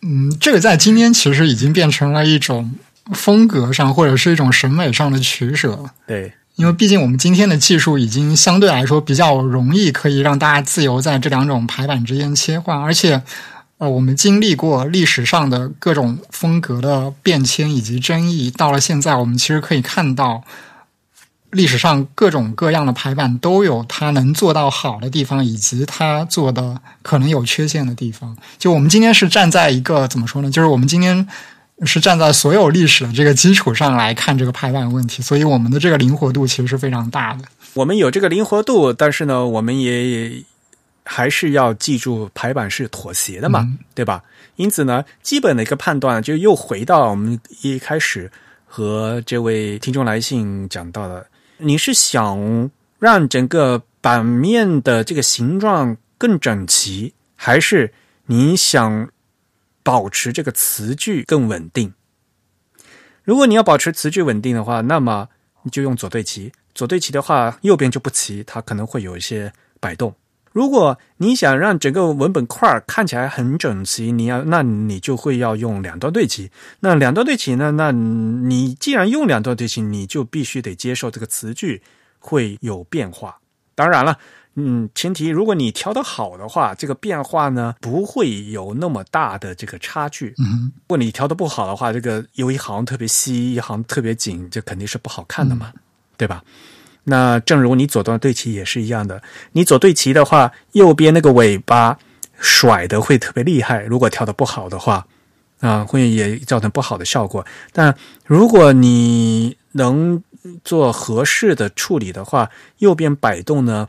嗯，这个在今天其实已经变成了一种风格上或者是一种审美上的取舍。
对，
因为毕竟我们今天的技术已经相对来说比较容易，可以让大家自由在这两种排版之间切换，而且呃，我们经历过历史上的各种风格的变迁以及争议，到了现在，我们其实可以看到。历史上各种各样的排版都有它能做到好的地方，以及它做的可能有缺陷的地方。就我们今天是站在一个怎么说呢？就是我们今天是站在所有历史的这个基础上来看这个排版问题，所以我们的这个灵活度其实是非常大的。
我们有这个灵活度，但是呢，我们也还是要记住排版是妥协的嘛，对吧？因此呢，基本的一个判断就又回到我们一开始和这位听众来信讲到的。你是想让整个版面的这个形状更整齐，还是你想保持这个词句更稳定？如果你要保持词句稳定的话，那么你就用左对齐。左对齐的话，右边就不齐，它可能会有一些摆动。如果你想让整个文本块看起来很整齐，你要那你就会要用两段对齐。那两段对齐呢？那你既然用两段对齐，你就必须得接受这个词句会有变化。当然了，嗯，前提如果你调的好的话，这个变化呢不会有那么大的这个差距。
嗯，
如果你调的不好的话，这个有一行特别稀，一行特别紧，这肯定是不好看的嘛，对吧？那正如你左端对齐也是一样的，你左对齐的话，右边那个尾巴甩的会特别厉害。如果跳的不好的话，啊，会也造成不好的效果。但如果你能做合适的处理的话，右边摆动呢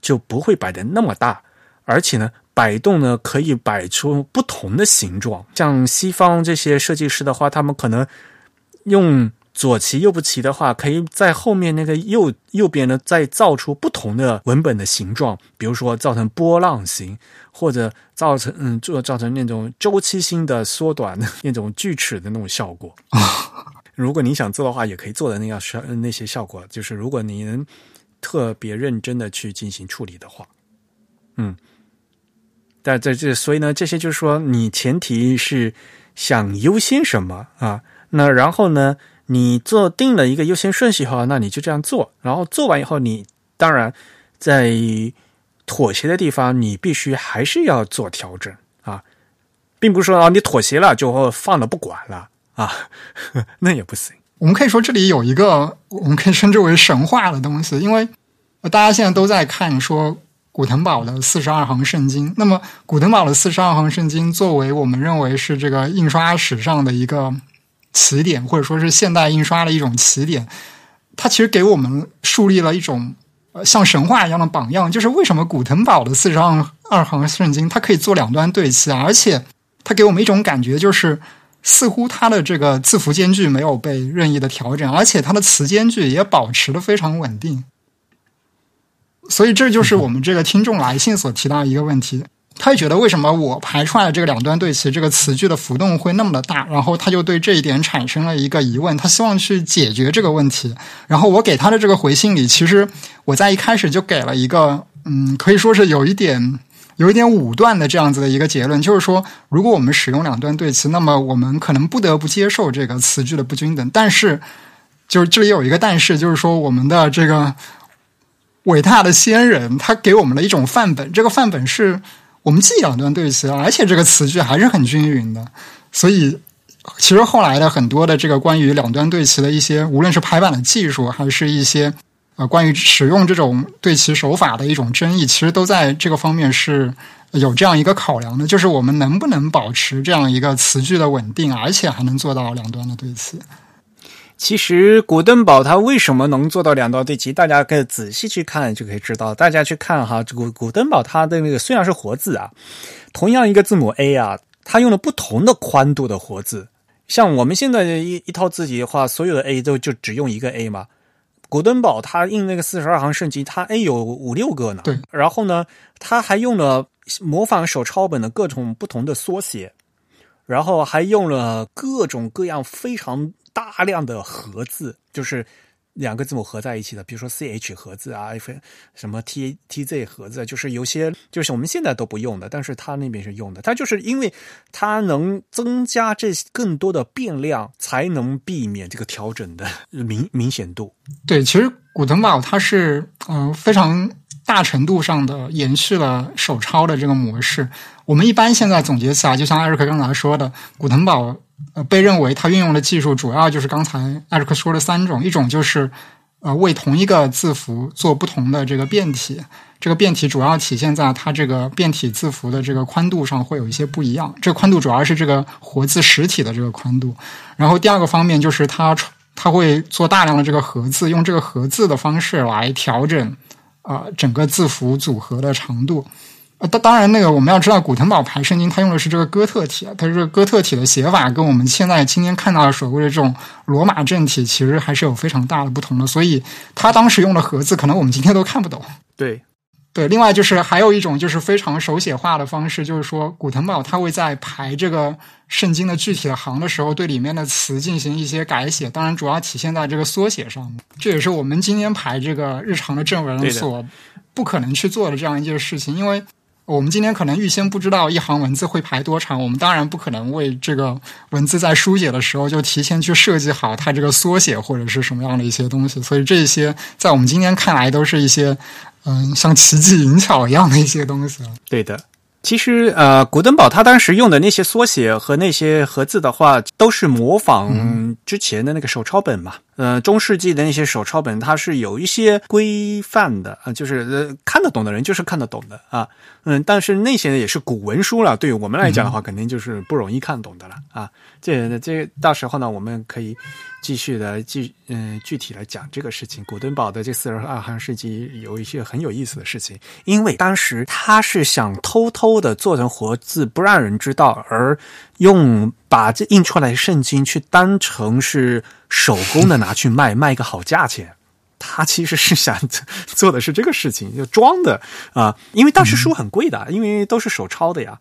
就不会摆的那么大，而且呢，摆动呢可以摆出不同的形状。像西方这些设计师的话，他们可能用。左齐右不齐的话，可以在后面那个右右边呢，再造出不同的文本的形状，比如说造成波浪形，或者造成嗯，做造成那种周期性的缩短的那种锯齿的那种效果。*laughs* 如果你想做的话，也可以做的那样效那些效果，就是如果你能特别认真的去进行处理的话，嗯，但在这所以呢，这些就是说，你前提是想优先什么啊？那然后呢？你做定了一个优先顺序后，那你就这样做。然后做完以后，你当然在妥协的地方，你必须还是要做调整啊，并不是说啊，你妥协了就放了不管了 *laughs* 啊，那也不行。
我们可以说这里有一个我们可以称之为神话的东西，因为大家现在都在看说古腾堡的四十二行圣经。那么古腾堡的四十二行圣经，作为我们认为是这个印刷史上的一个。起点，或者说是现代印刷的一种起点，它其实给我们树立了一种呃像神话一样的榜样。就是为什么古腾堡的四十二二行圣经它可以做两端对齐，而且它给我们一种感觉，就是似乎它的这个字符间距没有被任意的调整，而且它的词间距也保持的非常稳定。所以这就是我们这个听众来信所提到一个问题。他就觉得为什么我排出来的这个两端对齐这个词句的浮动会那么的大，然后他就对这一点产生了一个疑问，他希望去解决这个问题。然后我给他的这个回信里，其实我在一开始就给了一个，嗯，可以说是有一点有一点武断的这样子的一个结论，就是说，如果我们使用两端对齐，那么我们可能不得不接受这个词句的不均等。但是，就是这里有一个但是，就是说我们的这个伟大的先人他给我们了一种范本，这个范本是。我们既两端对齐，而且这个词句还是很均匀的，所以其实后来的很多的这个关于两端对齐的一些，无论是排版的技术，还是一些呃关于使用这种对齐手法的一种争议，其实都在这个方面是有这样一个考量的，就是我们能不能保持这样一个词句的稳定，而且还能做到两端的对齐。
其实古登堡它为什么能做到两道对齐？大家可以仔细去看就可以知道。大家去看哈，古古登堡它的那个虽然是活字啊，同样一个字母 A 啊，它用了不同的宽度的活字。像我们现在一一套字体的话，所有的 A 都就只用一个 A 嘛。古登堡它印那个四十二行圣经，它 A 有五六个呢。
对。
然后呢，它还用了模仿手抄本的各种不同的缩写，然后还用了各种各样非常。大量的合字就是两个字母合在一起的，比如说 C H 合字啊，F 什么 T T Z 合字，就是有些就是我们现在都不用的，但是他那边是用的。他就是因为它能增加这更多的变量，才能避免这个调整的明明显度。
对，其实古腾堡它是嗯非常大程度上的延续了手抄的这个模式。我们一般现在总结起来，就像艾瑞克刚才说的，古腾堡。呃，被认为它运用的技术主要就是刚才艾瑞克说的三种，一种就是呃为同一个字符做不同的这个变体，这个变体主要体现在它这个变体字符的这个宽度上会有一些不一样，这个宽度主要是这个活字实体的这个宽度。然后第二个方面就是它它会做大量的这个合字，用这个合字的方式来调整啊整个字符组合的长度。呃，当当然，那个我们要知道，古腾堡排圣经它用的是这个哥特体，它这个哥特体的写法跟我们现在今天看到的所谓的这种罗马正体，其实还是有非常大的不同的。所以，他当时用的盒子，可能我们今天都看不懂。
对，
对，另外就是还有一种就是非常手写化的方式，就是说古腾堡他会在排这个圣经的具体的行的时候，对里面的词进行一些改写，当然主要体现在这个缩写上。这也是我们今天排这个日常的正文所不可能去做的这样一件事情，因为我们今天可能预先不知道一行文字会排多长，我们当然不可能为这个文字在书写的时候就提前去设计好它这个缩写或者是什么样的一些东西，所以这些在我们今天看来都是一些嗯像奇技淫巧一样的一些东西。
对的。其实，呃，古登堡他当时用的那些缩写和那些盒字的话，都是模仿之前的那个手抄本嘛。呃，中世纪的那些手抄本，它是有一些规范的啊、就是呃看得懂的人就是看得懂的啊。嗯，但是那些也是古文书了，对于我们来讲的话，肯定就是不容易看懂的了啊。这这到时候呢，我们可以继续的具嗯、具体来讲这个事情。古登堡的这四十二行世纪有一些很有意思的事情，因为当时他是想偷偷的做成活字，不让人知道，而用把这印出来的圣经去当成是手工的拿去卖，*laughs* 卖个好价钱。他其实是想做的是这个事情，就装的啊，因为当时书很贵的，因为都是手抄的呀。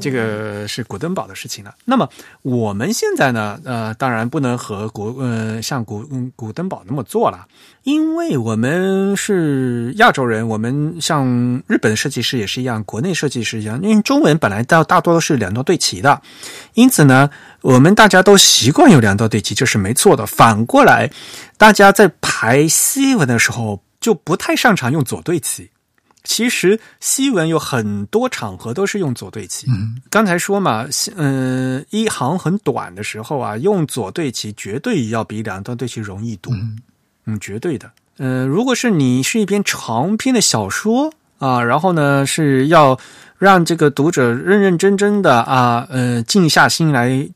这个是古登堡的事情了。那么我们现在呢，呃，当然不能和古呃像古古登堡那么做了，因为我们是亚洲人，我们像日本的设计师也是一样，国内设计师一样，因为中文本来大大多都是两段对齐的，因此呢，我们大家都习惯有两段对齐，这是没错的。反过来，大家在排西文的时候就不太擅长用左对齐。其实西文有很多场合都是用左对齐。
嗯
刚才说嘛，嗯、呃，一行很短的时候啊，用左对齐绝对要比两段对齐容易读，
嗯
嗯，绝对的。呃，如果是你是一篇长篇的小说啊，然后呢是要让这个读者认认真真的啊，呃，静下心来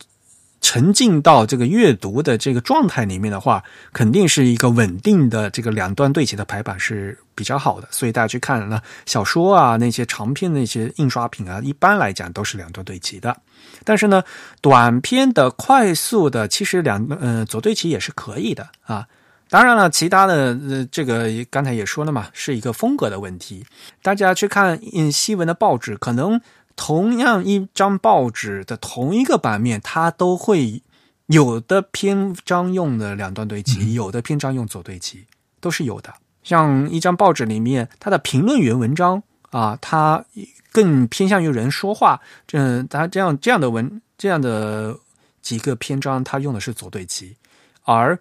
沉浸到这个阅读的这个状态里面的话，肯定是一个稳定的这个两段对齐的排版是比较好的。所以大家去看呢，小说啊那些长篇的那些印刷品啊，一般来讲都是两段对齐的。但是呢，短篇的、快速的，其实两呃左对齐也是可以的啊。当然了，其他的呃，这个刚才也说了嘛，是一个风格的问题。大家去看嗯西文的报纸，可能同样一张报纸的同一个版面，它都会有的篇章用的两段对齐，有的篇章用左对齐，都是有的。像一张报纸里面，它的评论员文章啊，它更偏向于人说话，这它这样这样的文这样的几个篇章，它用的是左对齐，而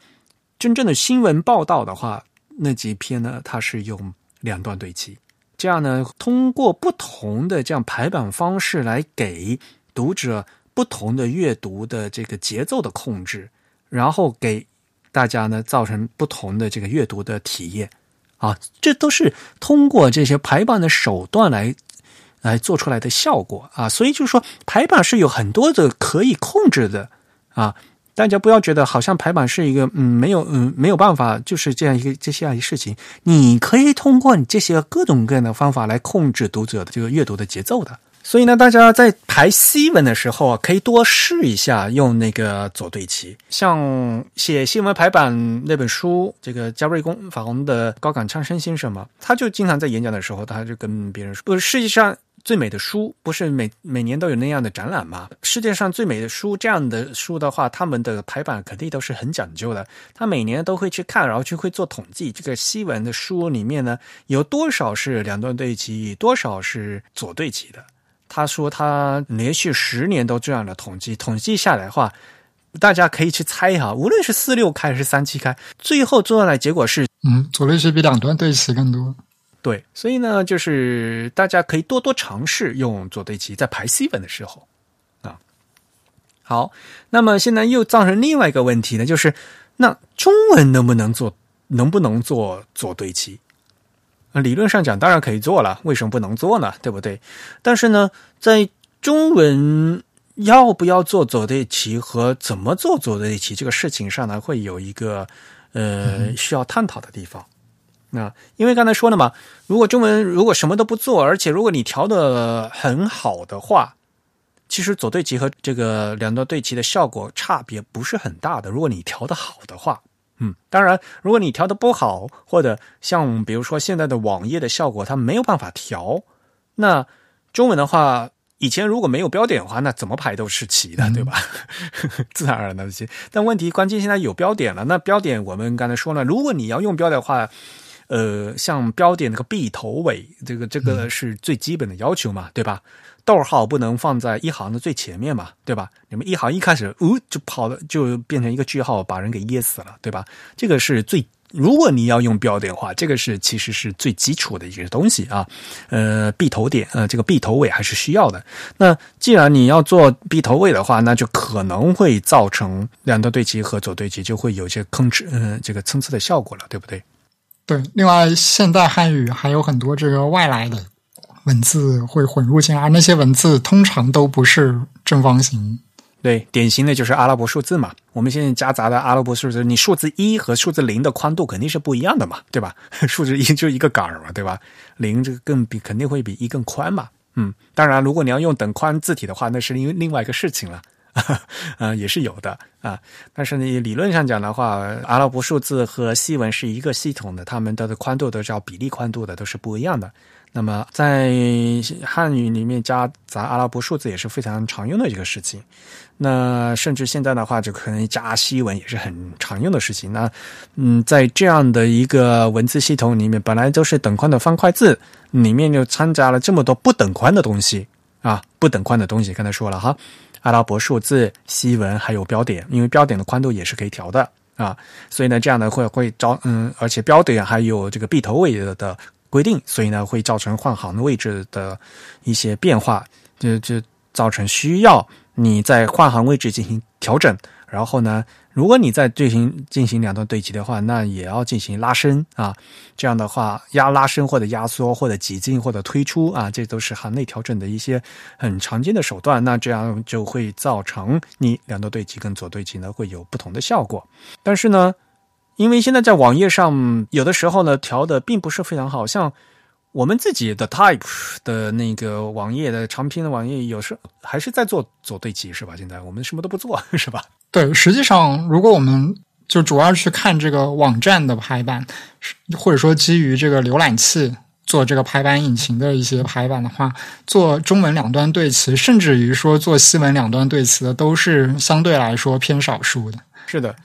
真正的新闻报道的话，那几篇呢，它是用两段对齐。这样呢，通过不同的这样排版方式来给读者不同的阅读的这个节奏的控制，然后给大家呢造成不同的这个阅读的体验啊，这都是通过这些排版的手段来来做出来的效果啊。所以就是说，排版是有很多的可以控制的啊。大家不要觉得好像排版是一个嗯没有嗯没有办法，就是这样一个这些样一事情。你可以通过你这些各种各样的方法来控制读者的这个阅读的节奏的。所以呢，大家在排西文的时候啊，可以多试一下用那个左对齐。像写新闻排版那本书，这个加瑞公法红的高岗昌生先生嘛，他就经常在演讲的时候，他就跟别人说，不是世界上。最美的书不是每每年都有那样的展览吗？世界上最美的书这样的书的话，他们的排版肯定都是很讲究的。他每年都会去看，然后就会做统计。这个西文的书里面呢，有多少是两段对齐，多少是左对齐的。他说他连续十年都这样的统计，统计下来的话，大家可以去猜哈，无论是四六开还是三七开，最后做出来结果是，
嗯，左对齐比两段对齐更多。
对，所以呢，就是大家可以多多尝试用左对齐，在排 C 文的时候啊。好，那么现在又造成另外一个问题呢，就是那中文能不能做，能不能做左对齐？理论上讲，当然可以做了，为什么不能做呢？对不对？但是呢，在中文要不要做左对齐和怎么做左对齐这个事情上呢，会有一个呃需要探讨的地方。那因为刚才说了嘛，如果中文如果什么都不做，而且如果你调的很好的话，其实左对齐和这个两段对齐的效果差别不是很大的。如果你调的好的话，嗯，当然，如果你调的不好，或者像比如说现在的网页的效果，它没有办法调，那中文的话。以前如果没有标点的话，那怎么排都是齐的，对吧？*laughs* 自然而然的齐。但问题关键现在有标点了，那标点我们刚才说了，如果你要用标点的话，呃，像标点那个 B 头尾，这个这个是最基本的要求嘛，对吧？逗号不能放在一行的最前面嘛，对吧？你们一行一开始，呜，就跑的，就变成一个句号，把人给噎死了，对吧？这个是最。如果你要用标点的话，这个是其实是最基础的一个东西啊。呃，B 头点，呃，这个 B 头尾还是需要的。那既然你要做 B 头尾的话，那就可能会造成两段对齐和左对齐就会有些吭哧，嗯，这个参差的效果了，对不对？
对。另外，现代汉语还有很多这个外来的文字会混入进来，那些文字通常都不是正方形。
对，典型的就是阿拉伯数字嘛。我们现在夹杂的阿拉伯数字，你数字一和数字零的宽度肯定是不一样的嘛，对吧？*laughs* 数字一就一个杆儿嘛，对吧？零这个更比肯定会比一更宽嘛。嗯，当然，如果你要用等宽字体的话，那是因为另外一个事情了。啊，*laughs* 也是有的啊。但是呢，理论上讲的话，阿拉伯数字和西文是一个系统的，它们的宽度都是要比例宽度的，都是不一样的。那么，在汉语里面加杂阿拉伯数字也是非常常用的一个事情。那甚至现在的话，就可能加西文也是很常用的事情。那嗯，在这样的一个文字系统里面，本来都是等宽的方块字，里面就掺杂了这么多不等宽的东西啊，不等宽的东西。刚才说了哈，阿拉伯数字、西文还有标点，因为标点的宽度也是可以调的啊，所以呢，这样呢会会招嗯，而且标点还有这个闭头位的。规定，所以呢会造成换行的位置的一些变化，就就造成需要你在换行位置进行调整。然后呢，如果你在进行进行两段对齐的话，那也要进行拉伸啊。这样的话，压拉伸或者压缩或者挤进或者推出啊，这都是行内调整的一些很常见的手段。那这样就会造成你两段对齐跟左对齐呢会有不同的效果。但是呢。因为现在在网页上，有的时候呢调的并不是非常好，像我们自己的 Type 的那个网页的长篇的网页，有时还是在做左对齐，是吧？现在我们什么都不做，*laughs* 是吧？
对，实际上如果我们就主要去看这个网站的排版，或者说基于这个浏览器做这个排版引擎的一些排版的话，做中文两端对齐，甚至于说做西文两端对齐的，都是相对来说偏少数的。
是的。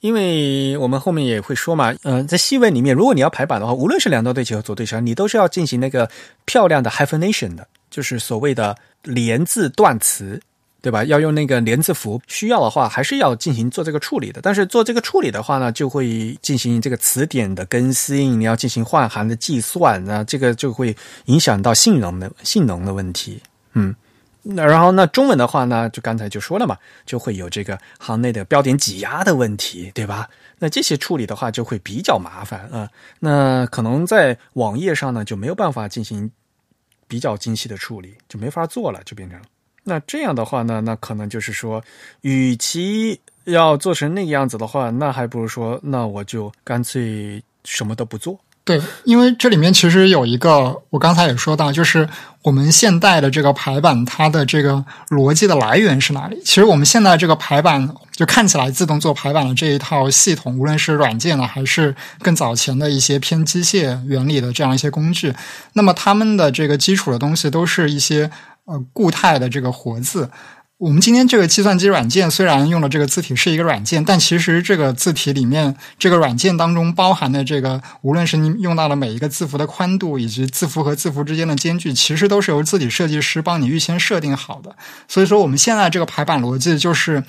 因为我们后面也会说嘛，嗯，在西文里面，如果你要排版的话，无论是两端对齐和左对齐，你都是要进行那个漂亮的 hyphenation 的，就是所谓的连字断词，对吧？要用那个连字符，需要的话还是要进行做这个处理的。但是做这个处理的话呢，就会进行这个词典的更新，你要进行换行的计算，那这个就会影响到性能的性能的问题，嗯。那然后那中文的话呢，就刚才就说了嘛，就会有这个行内的标点挤压的问题，对吧？那这些处理的话就会比较麻烦啊。那可能在网页上呢就没有办法进行比较精细的处理，就没法做了，就变成了那这样的话呢，那可能就是说，与其要做成那个样子的话，那还不如说，那我就干脆什么都不做。
对，因为这里面其实有一个，我刚才也说到，就是我们现代的这个排版，它的这个逻辑的来源是哪里？其实我们现在这个排版，就看起来自动做排版的这一套系统，无论是软件呢，还是更早前的一些偏机械原理的这样一些工具，那么他们的这个基础的东西，都是一些呃固态的这个活字。我们今天这个计算机软件虽然用的这个字体是一个软件，但其实这个字体里面这个软件当中包含的这个，无论是你用到的每一个字符的宽度，以及字符和字符之间的间距，其实都是由字体设计师帮你预先设定好的。所以说，我们现在这个排版逻辑就是，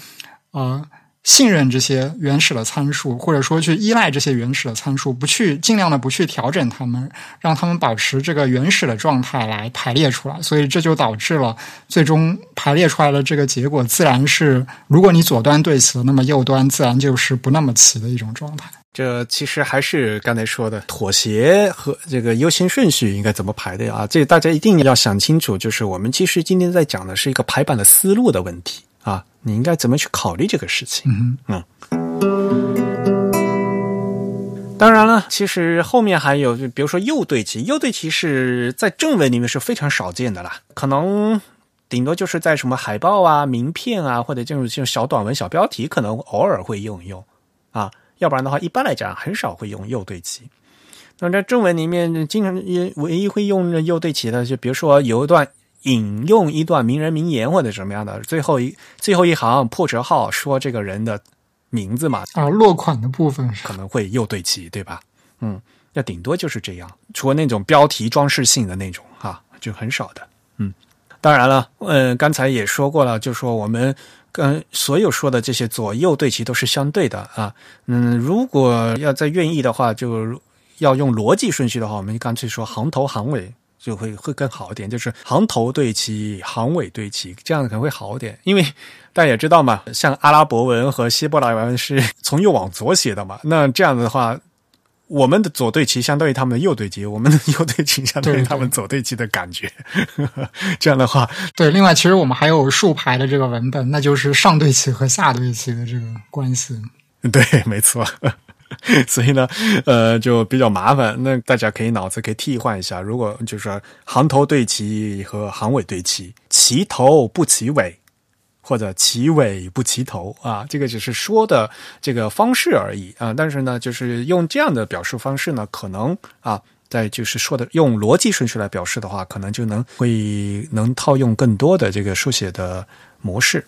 呃。信任这些原始的参数，或者说去依赖这些原始的参数，不去尽量的不去调整它们，让它们保持这个原始的状态来排列出来。所以这就导致了最终排列出来的这个结果，自然是如果你左端对齐，那么右端自然就是不那么齐的一种状态。
这其实还是刚才说的妥协和这个优先顺序应该怎么排的啊？这大家一定要想清楚。就是我们其实今天在讲的是一个排版的思路的问题。啊，你应该怎么去考虑这个事情？嗯，当然了，其实后面还有，就比如说右对齐，右对齐是在正文里面是非常少见的啦，可能顶多就是在什么海报啊、名片啊，或者这种这种小短文、小标题，可能偶尔会用一用啊。要不然的话，一般来讲很少会用右对齐。那在正文里面，经常也唯一会用右对齐的，就比如说有一段引用一段名人名言或者什么样的，最后一最后一行破折号说这个人的名字嘛，
啊，落款的部分
可能会又对齐，对吧？嗯，那顶多就是这样，除了那种标题装饰性的那种哈，就很少的。嗯，当然了，嗯，刚才也说过了，就说我们。跟所有说的这些左右对齐都是相对的啊，嗯，如果要再愿意的话，就要用逻辑顺序的话，我们干脆说行头行尾就会会更好一点，就是行头对齐，行尾对齐，这样可能会好一点。因为大家也知道嘛，像阿拉伯文和希伯来文是从右往左写的嘛，那这样子的话。我们的左对齐相当于他们的右对齐，我们的右对齐相当于他们左对齐的感觉。*laughs* 这样的话，
对。另外，其实我们还有竖排的这个文本，那就是上对齐和下对齐的这个关系。
对，没错。*laughs* 所以呢，呃，就比较麻烦。那大家可以脑子可以替换一下，如果就是行头对齐和行尾对齐，齐头不齐尾。或者齐尾不齐头啊，这个只是说的这个方式而已啊。但是呢，就是用这样的表述方式呢，可能啊，在就是说的用逻辑顺序来表示的话，可能就能会能套用更多的这个书写的模式。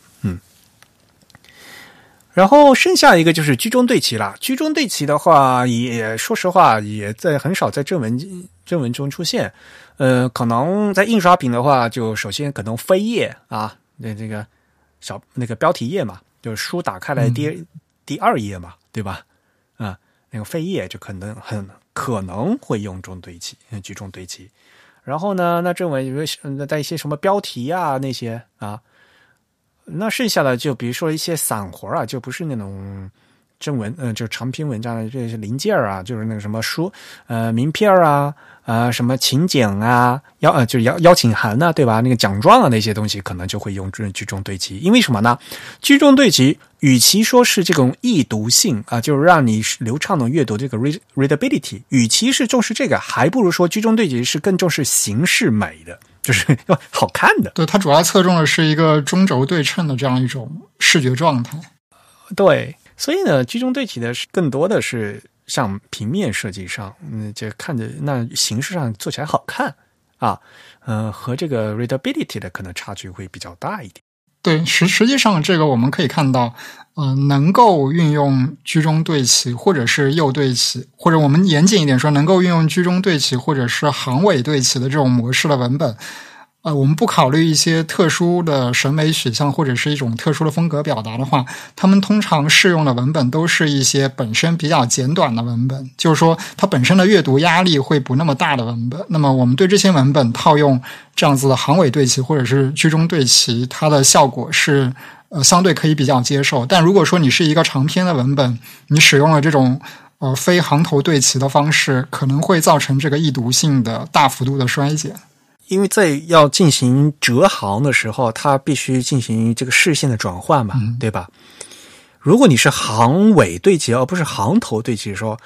嗯，然后剩下一个就是居中对齐了。居中对齐的话，也说实话，也在很少在正文正文中出现。呃，可能在印刷品的话，就首先可能扉页啊，那这个。小那个标题页嘛，就是书打开来第第二页嘛，对吧？啊，那个扉页就可能很可能会用中对齐，居中对齐。然后呢，那正文有个带一些什么标题啊那些啊，那剩下的就比如说一些散活啊，就不是那种正文，嗯，就长篇文章的这些零件啊，就是那个什么书，呃，名片啊。啊，什么请柬啊，邀呃，就邀邀请函呐，对吧？那个奖状啊，那些东西可能就会用这种居中对齐，因为什么呢？居中对齐，与其说是这种易读性啊，就是让你流畅的阅读这个 read readability，与其是重视这个，还不如说居中对齐是更重视形式美的，就是要 *laughs* 好看的。
对，它主要侧重的是一个中轴对称的这样一种视觉状态。
对，所以呢，居中对齐的是更多的是。像平面设计上，嗯，就看着那形式上做起来好看啊，呃，和这个 readability 的可能差距会比较大一点。
对，实实际上这个我们可以看到，嗯，能够运用居中对齐或者是右对齐，或者我们严谨一点说，能够运用居中对齐或者是行尾对齐的这种模式的文本。呃，我们不考虑一些特殊的审美取向或者是一种特殊的风格表达的话，他们通常适用的文本都是一些本身比较简短的文本，就是说它本身的阅读压力会不那么大的文本。那么我们对这些文本套用这样子的行尾对齐或者是居中对齐，它的效果是呃相对可以比较接受。但如果说你是一个长篇的文本，你使用了这种呃非行头对齐的方式，可能会造成这个易读性的大幅度的衰减。
因为在要进行折行的时候，它必须进行这个视线的转换嘛，对吧？如果你是行尾对齐，而不是行头对齐，说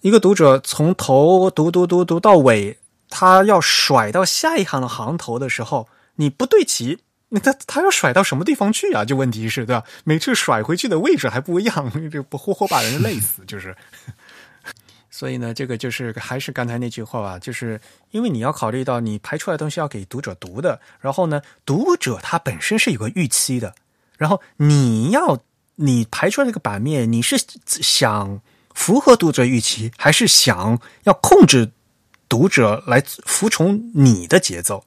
一个读者从头读读读读到尾，他要甩到下一行的行头的时候，你不对齐，那他他要甩到什么地方去啊？就问题是对吧？每次甩回去的位置还不一样，*laughs* 这不活活把人累死，就是。所以呢，这个就是还是刚才那句话吧，就是因为你要考虑到你排出来的东西要给读者读的，然后呢，读者他本身是有个预期的，然后你要你排出来这个版面，你是想符合读者预期，还是想要控制读者来服从你的节奏？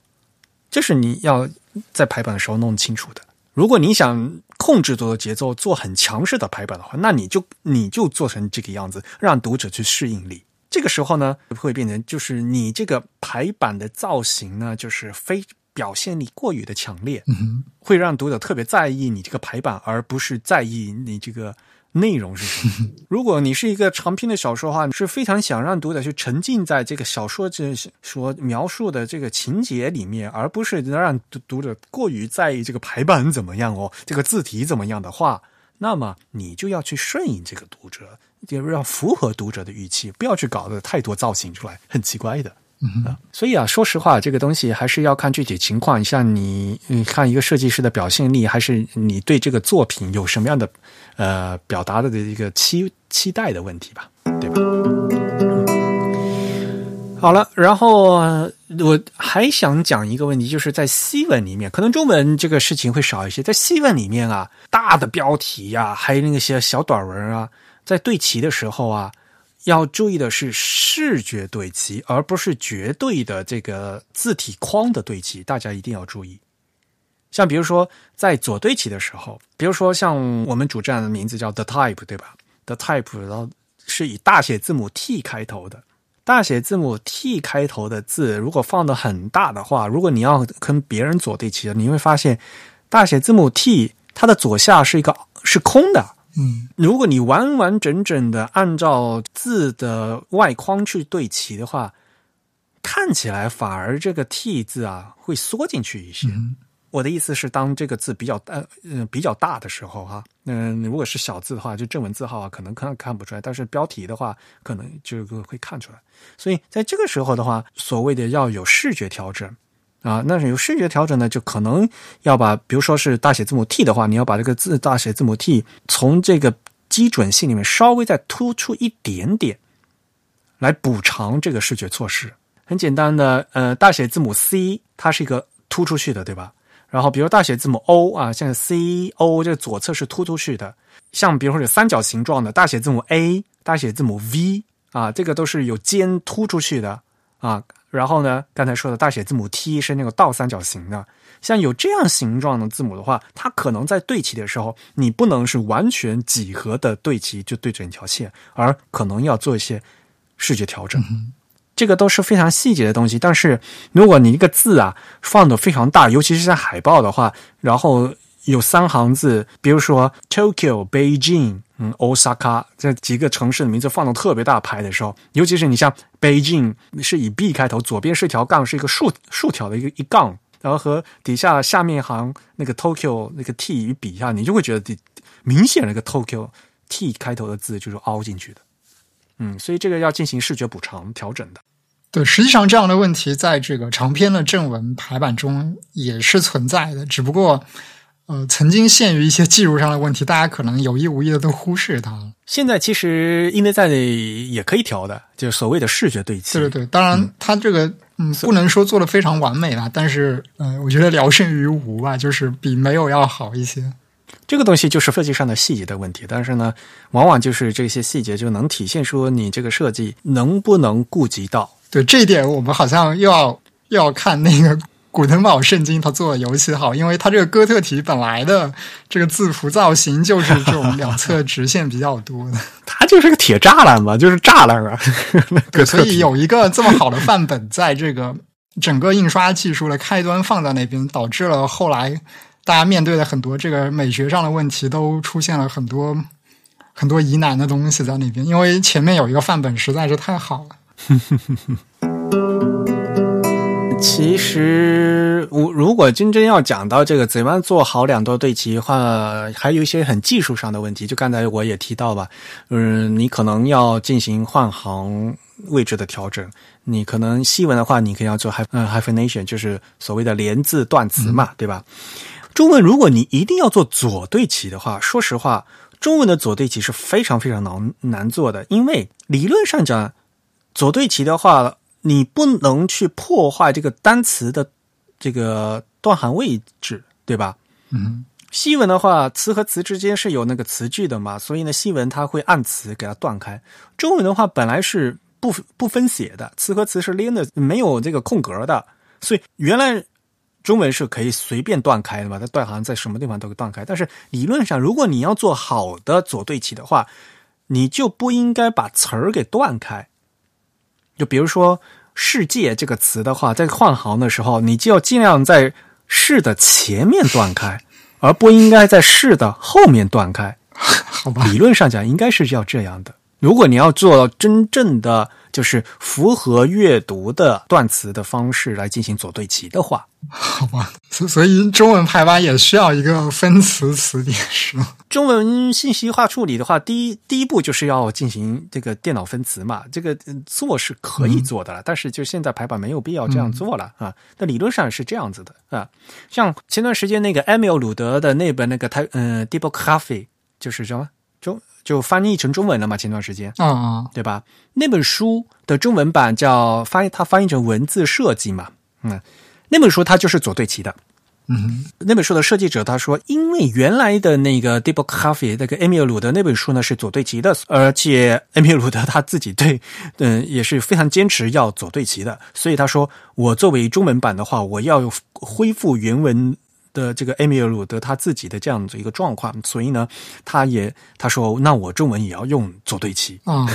这是你要在排版的时候弄清楚的。如果你想控制住的节奏，做很强势的排版的话，那你就你就做成这个样子，让读者去适应力。这个时候呢，会变成就是你这个排版的造型呢，就是非表现力过于的强烈，会让读者特别在意你这个排版，而不是在意你这个。内容是什么？*laughs* 如果你是一个长篇的小说的话，你是非常想让读者去沉浸在这个小说这所描述的这个情节里面，而不是让读者过于在意这个排版怎么样哦，*laughs* 这个字体怎么样的话，那么你就要去顺应这个读者，就要符合读者的预期，不要去搞得太多造型出来，很奇怪的。
嗯，
所以啊，说实话，这个东西还是要看具体情况，像你，你看一个设计师的表现力，还是你对这个作品有什么样的呃表达的一个期期待的问题吧，对吧？好了，然后我还想讲一个问题，就是在西文里面，可能中文这个事情会少一些，在西文里面啊，大的标题呀、还有那些小短文啊，在对齐的时候啊，要注意的是视觉对齐，而不是绝对的这个字体框的对齐，大家一定要注意。像比如说在左对齐的时候，比如说像我们主站的名字叫 The Type，对吧？The Type，然后是以大写字母 T 开头的。大写字母 T 开头的字，如果放的很大的话，如果你要跟别人左对齐，你会发现大写字母 T 它的左下是一个是空的。
嗯，
如果你完完整整的按照字的外框去对齐的话，看起来反而这个 T 字啊会缩进去一些。
嗯
我的意思是，当这个字比较呃，嗯、比较大的时候哈，嗯、如果是小字的话，就正文字号啊，可能看看不出来，但是标题的话，可能就会看出来。所以在这个时候的话，所谓的要有视觉调整啊，那是有视觉调整呢，就可能要把，比如说是大写字母 T 的话，你要把这个字大写字母 T 从这个基准线里面稍微再突出一点点，来补偿这个视觉措施。很简单的，呃，大写字母 C 它是一个突出去的，对吧？然后比如大写字母 O 啊，像 C O 这左侧是突出去的，像比如说有三角形状的大写字母 A、大写字母 V 啊，这个都是有尖突出去的啊。然后呢，刚才说的大写字母 T 是那个倒三角形的，像有这样形状的字母的话，它可能在对齐的时候，你不能是完全几何的对齐就对整条线，而可能要做一些视觉调整。这个都是非常细节的东西，但是如果你一个字啊放的非常大，尤其是在海报的话，然后有三行字，比如说 Tokyo、Beijing、嗯 Osaka 这几个城市的名字放到特别大牌的时候，尤其是你像 Beijing 是以 B 开头，左边是一条杠，是一个竖竖条的一个一杠，然后和底下下面一行那个 Tokyo 那个 T 与比一下，你就会觉得明显那个 Tokyo T 开头的字就是凹进去的。嗯，所以这个要进行视觉补偿调整的。
对，实际上这样的问题在这个长篇的正文排版中也是存在的，只不过呃，曾经限于一些技术上的问题，大家可能有意无意的都忽视它了。
现在其实音内在也可以调的，就是所谓的视觉对齐。
对对对，当然它这个嗯不能说做的非常完美啦，但是呃，我觉得聊胜于无吧，就是比没有要好一些。
这个东西就是设计上的细节的问题，但是呢，往往就是这些细节就能体现出你这个设计能不能顾及到。
对这一点，我们好像又要又要看那个古腾堡圣经他做的尤其好，因为他这个哥特体本来的这个字符造型就是这种两侧直线比较多的，
它就是个铁栅栏嘛，就是栅栏啊。*laughs*
对，所以有一个这么好的范本，在这个整个印刷技术的开端放在那边，导致了后来大家面对的很多这个美学上的问题，都出现了很多很多疑难的东西在那边，因为前面有一个范本实在是太好了。*laughs*
其实，我如果真正要讲到这个怎么样做好两段对齐的话，还有一些很技术上的问题。就刚才我也提到吧，嗯，你可能要进行换行位置的调整。你可能西文的话，你可以要做 hy 嗯 hyphenation，就是所谓的连字断词嘛，对吧？中文如果你一定要做左对齐的话，说实话，中文的左对齐是非常非常难难做的，因为理论上讲，左对齐的话。你不能去破坏这个单词的这个断行位置，对吧？
嗯，
西文的话，词和词之间是有那个词句的嘛，所以呢，西文它会按词给它断开。中文的话，本来是不不分写的，词和词是连的，没有这个空格的，所以原来中文是可以随便断开的嘛，它断行在什么地方都可以断开。但是理论上，如果你要做好的左对齐的话，你就不应该把词儿给断开。就比如说“世界”这个词的话，在换行的时候，你就要尽量在“是”的前面断开，而不应该在“是”的后面断开。*laughs*
好吧，
理论上讲应该是要这样的。如果你要做到真正的就是符合阅读的断词的方式来进行左对齐的话，
好吧，所所以中文排版也需要一个分词词典，是吗？
中文信息化处理的话，第一第一步就是要进行这个电脑分词嘛，这个做是可以做的了，但是就现在排版没有必要这样做了啊。那理论上是这样子的啊，像前段时间那个埃米尔鲁德的那本那个他嗯 d e e p Coffee 就是什么中就翻译成中文了嘛，前段时间。
啊，
对吧？那本书的中文版叫翻译，它翻译成文字设计嘛，嗯，那本书它就是左对齐的。
嗯，
那本书的设计者他说，因为原来的那个 Deep Coffee 那个埃米尔鲁德那本书呢是左对齐的，而且埃米尔鲁德他自己对，嗯，也是非常坚持要左对齐的，所以他说，我作为中文版的话，我要恢复原文的这个埃米尔鲁德他自己的这样子一个状况，所以呢，他也他说，那我中文也要用左对齐
啊，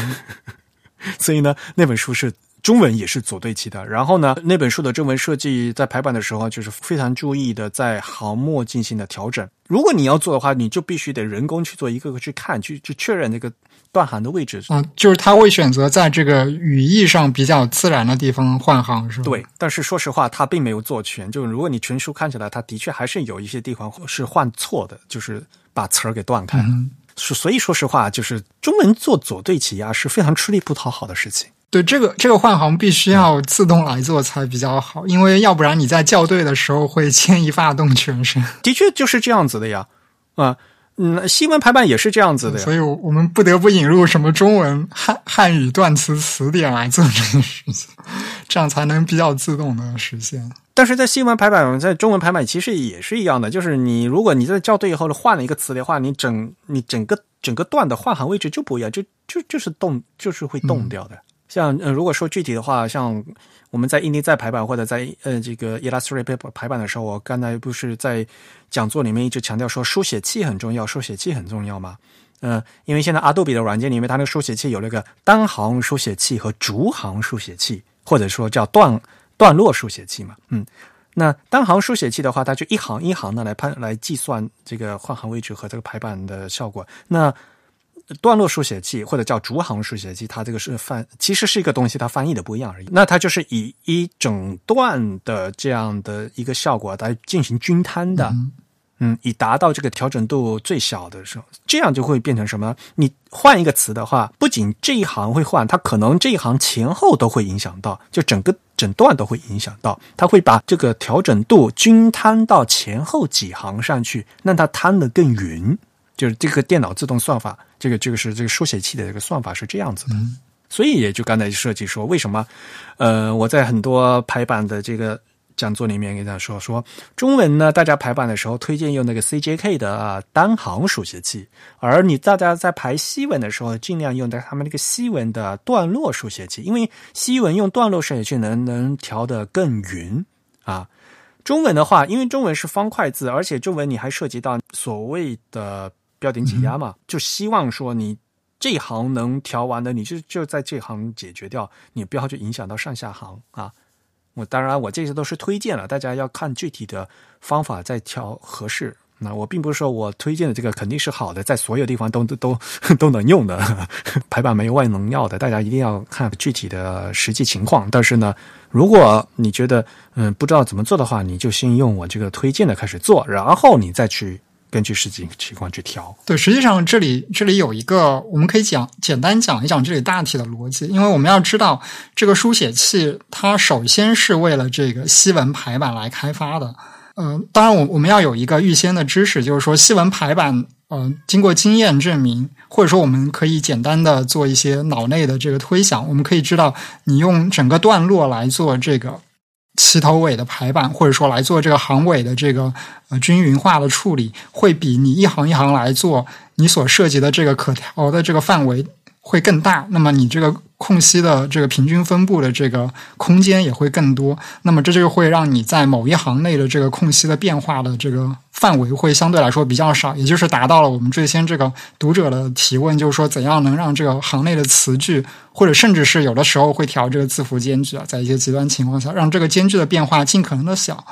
*laughs*
所以呢，那本书是。中文也是左对齐的，然后呢，那本书的中文设计在排版的时候就是非常注意的，在行末进行的调整。如果你要做的话，你就必须得人工去做一个个去看，去去确认那个断行的位置。
啊，就是他会选择在这个语义上比较自然的地方换行，是吧？
对，但是说实话，他并没有做全。就是如果你全书看起来，他的确还是有一些地方是换错的，就是把词儿给断开了。是，所以说实话，就是中文做左对齐啊，是非常吃力不讨好的事情。
对这个这个换行必须要自动来做才比较好，因为要不然你在校对的时候会 *laughs* 牵一发动全身。
的确就是这样子的呀，啊，嗯，新闻排版也是这样子的呀。
所以我们不得不引入什么中文汉汉语断词词典来做这件事情，这样才能比较自动的实现。
但是在新闻排版，在中文排版其实也是一样的，就是你如果你在校对以后换了一个词的话，你整你整个整个段的换行位置就不一样，就就就是动就是会动掉的。像呃，如果说具体的话，像我们在印尼在排版或者在呃这个 Illustrator 排版的时候，我刚才不是在讲座里面一直强调说书写器很重要，书写器很重要吗？嗯，因为现在阿杜比的软件里面，它那个书写器有那个单行书写器和逐行书写器，或者说叫段段落书写器嘛。嗯，那单行书写器的话，它就一行一行的来判来计算这个换行位置和这个排版的效果。那段落书写器或者叫逐行书写器，它这个是翻，其实是一个东西，它翻译的不一样而已。那它就是以一整段的这样的一个效果来进行均摊的，嗯，以达到这个调整度最小的时候，这样就会变成什么？你换一个词的话，不仅这一行会换，它可能这一行前后都会影响到，就整个整段都会影响到，它会把这个调整度均摊到前后几行上去，让它摊得更匀。就是这个电脑自动算法，这个这个是这个书写器的这个算法是这样子的，所以也就刚才设计说，为什么呃我在很多排版的这个讲座里面跟大家说说中文呢？大家排版的时候推荐用那个 CJK 的啊单行书写器，而你大家在排西文的时候，尽量用在他们那个西文的段落书写器，因为西文用段落书写器能能调得更匀啊。中文的话，因为中文是方块字，而且中文你还涉及到所谓的。标点挤压嘛，就希望说你这一行能调完的，你就就在这行解决掉，你不要去影响到上下行啊。我当然我这些都是推荐了，大家要看具体的方法再调合适。那我并不是说我推荐的这个肯定是好的，在所有地方都都都 *laughs* 都能用的排版没有万能药的，大家一定要看具体的实际情况。但是呢，如果你觉得嗯不知道怎么做的话，你就先用我这个推荐的开始做，然后你再去。根据实际情况去调。
对，实际上这里这里有一个，我们可以讲简单讲一讲这里大体的逻辑。因为我们要知道，这个书写器它首先是为了这个西文排版来开发的。嗯，当然，我我们要有一个预先的知识，就是说西文排版，嗯，经过经验证明，或者说我们可以简单的做一些脑内的这个推想，我们可以知道，你用整个段落来做这个。齐头尾的排版，或者说来做这个行尾的这个呃均匀化的处理，会比你一行一行来做，你所涉及的这个可调的这个范围会更大。那么你这个。空隙的这个平均分布的这个空间也会更多，那么这就会让你在某一行内的这个空隙的变化的这个范围会相对来说比较少，也就是达到了我们最先这个读者的提问，就是说怎样能让这个行内的词句，或者甚至是有的时候会调这个字符间距啊，在一些极端情况下，让这个间距的变化尽可能的小，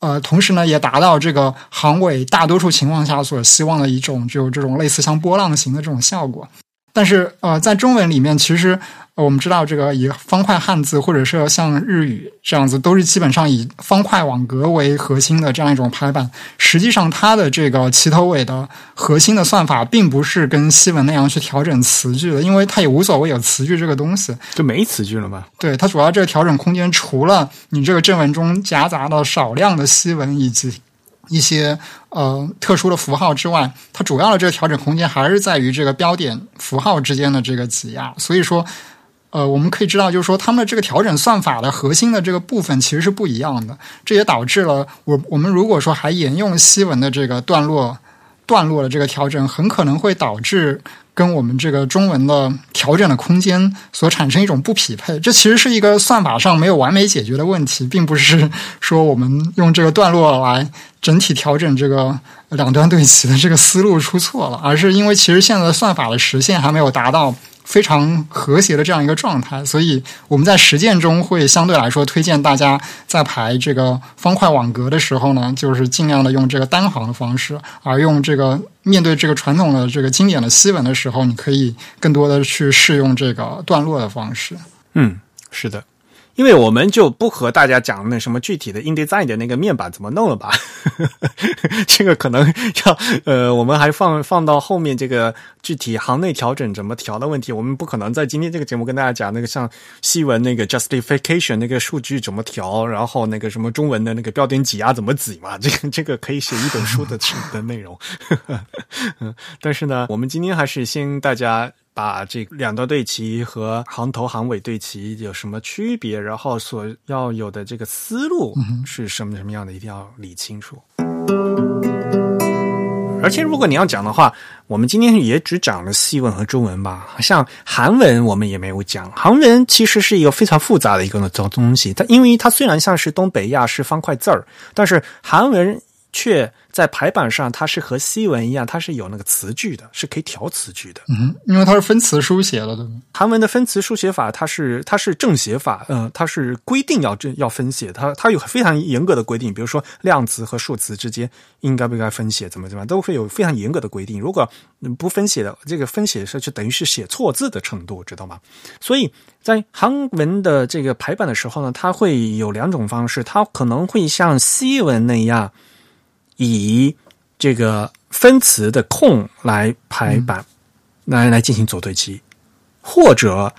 呃，同时呢，也达到这个行尾大多数情况下所希望的一种，就这种类似像波浪形的这种效果。但是呃，在中文里面，其实、呃我们知道这个以方块汉字或者是像日语这样子，都是基本上以方块网格为核心的这样一种排版。实际上，它的这个齐头尾的核心的算法，并不是跟西文那样去调整词句的，因为它也无所谓有词句这个东西。
就没词句了嘛。
对它主要这个调整空间，除了你这个正文中夹杂的少量的西文以及一些呃特殊的符号之外，它主要的这个调整空间还是在于这个标点符号之间的这个挤压。所以说，呃，我们可以知道，就是说他们的这个调整算法的核心的这个部分其实是不一样的。这也导致了我我们如果说还沿用西文的这个段落段落的这个调整，很可能会导致跟我们这个中文的调整的空间所产生一种不匹配。这其实是一个算法上没有完美解决的问题，并不是说我们用这个段落来整体调整这个两端对齐的这个思路出错了，而是因为其实现在的算法的实现还没有达到。非常和谐的这样一个状态，所以我们在实践中会相对来说推荐大家在排这个方块网格的时候呢，就是尽量的用这个单行的方式，而用这个面对这个传统的这个经典的西文的时候，你可以更多的去试用这个段落的方式。
嗯，是的，因为我们就不和大家讲那什么具体的 InDesign 的那个面板怎么弄了吧，*laughs* 这个可能要呃，我们还放放到后面这个具体行内调整怎么调的问题，我们不可能在今天这个节目跟大家讲那个像西文那个 justification 那个数据怎么调，然后那个什么中文的那个标点挤压怎么挤嘛，这个这个可以写一本书的的内容。嗯，*laughs* 但是呢，我们今天还是先大家。把这两段对齐和行头行尾对齐有什么区别，然后所要有的这个思路是什么什么样的，一定要理清楚。而且，如果你要讲的话，我们今天也只讲了西文和中文吧，像韩文我们也没有讲。韩文其实是一个非常复杂的一个东东西，它因为它虽然像是东北亚式方块字儿，但是韩文却在排版上，它是和西文一样，它是有那个词句的，是可以调词句的。
嗯，因为它是分词书写的，对吗？
韩文的分词书写法，它是它是正写法，嗯、呃，它是规定要正要分写，它它有非常严格的规定，比如说量词和数词之间应该不应该分写，怎么怎么，都会有非常严格的规定。如果不分写的，这个分写是就等于是写错字的程度，知道吗？所以在韩文的这个排版的时候呢，它会有两种方式，它可能会像西文那样。以这个分词的空来排版，来来进行左对齐，或者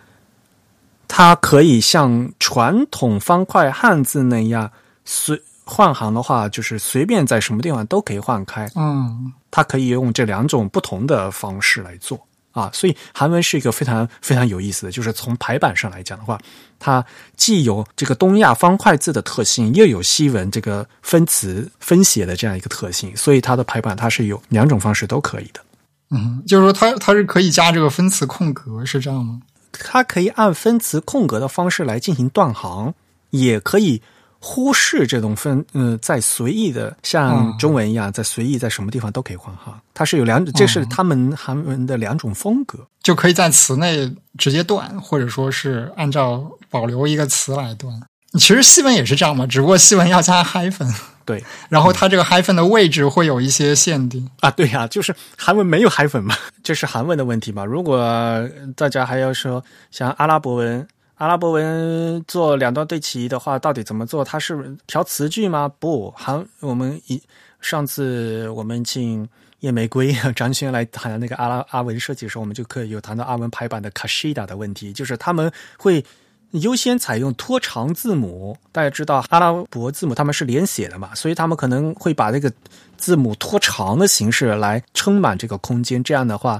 它可以像传统方块汉字那样随换行的话，就是随便在什么地方都可以换开。
嗯，
它可以用这两种不同的方式来做啊，所以韩文是一个非常非常有意思的，就是从排版上来讲的话，它既有这个东亚方块字的特性，又有西文这个分词分写的这样一个特性，所以它的排版它是有两种方式都可以的。
嗯，就是说它它是可以加这个分词空格，是这样吗？
它可以按分词空格的方式来进行断行，也可以忽视这种分，呃，在随意的像中文一样，在随意在什么地方都可以换哈。它是有两，这是他们韩文的两种风格，
就可以在词内直接断，或者说是按照保留一个词来断。其实西文也是这样嘛，只不过西文要加 hyphen，
对，
然后它这个 hyphen 的位置会有一些限定
啊。对呀、啊，就是韩文没有 hyphen 嘛，这是韩文的问题嘛。如果大家还要说像阿拉伯文。阿拉伯文做两段对齐的话，到底怎么做？它是调词句吗？不，韩我们一上次我们请叶玫瑰张轩来谈那个阿拉阿文设计的时候，我们就可以有谈到阿文排版的 Kashida 的问题，就是他们会优先采用拖长字母。大家知道阿拉伯字母他们是连写的嘛，所以他们可能会把这个字母拖长的形式来撑满这个空间，这样的话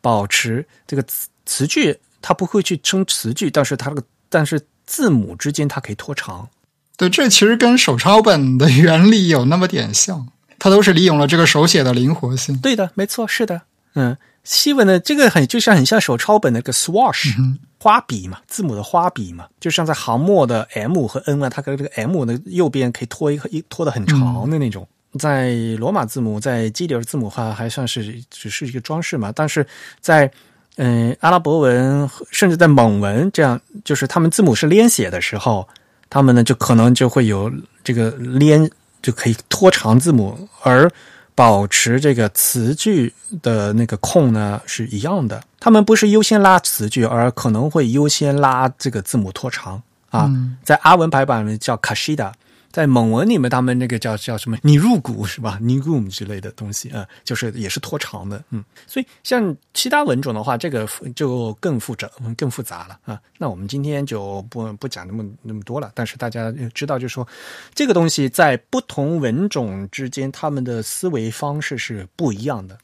保持这个词词句。它不会去称词句，但是它这个但是字母之间它可以拖长。
对，这其实跟手抄本的原理有那么点像，它都是利用了这个手写的灵活性。
对的，没错，是的，嗯，西文的这个很就像很像手抄本那个 swash、
嗯、
花笔嘛，字母的花笔嘛，就像在行末的 M 和 N 啊，它跟这个 M 的右边可以拖一一拖的很长的那种。嗯、在罗马字母，在基里尔字母话还算是只是一个装饰嘛，但是在嗯，阿拉伯文甚至在蒙文这样，就是他们字母是连写的时候，他们呢就可能就会有这个连就可以拖长字母，而保持这个词句的那个空呢是一样的。他们不是优先拉词句，而可能会优先拉这个字母拖长啊。在阿文排版里面叫卡西达。在蒙文里面，他们那个叫叫什么？你入股是吧？你 room 之类的东西啊，就是也是拖长的，嗯。所以像其他文种的话，这个就更复杂，更复杂了啊。那我们今天就不不讲那么那么多了。但是大家知道，就是说这个东西在不同文种之间，他们的思维方式是不一样的。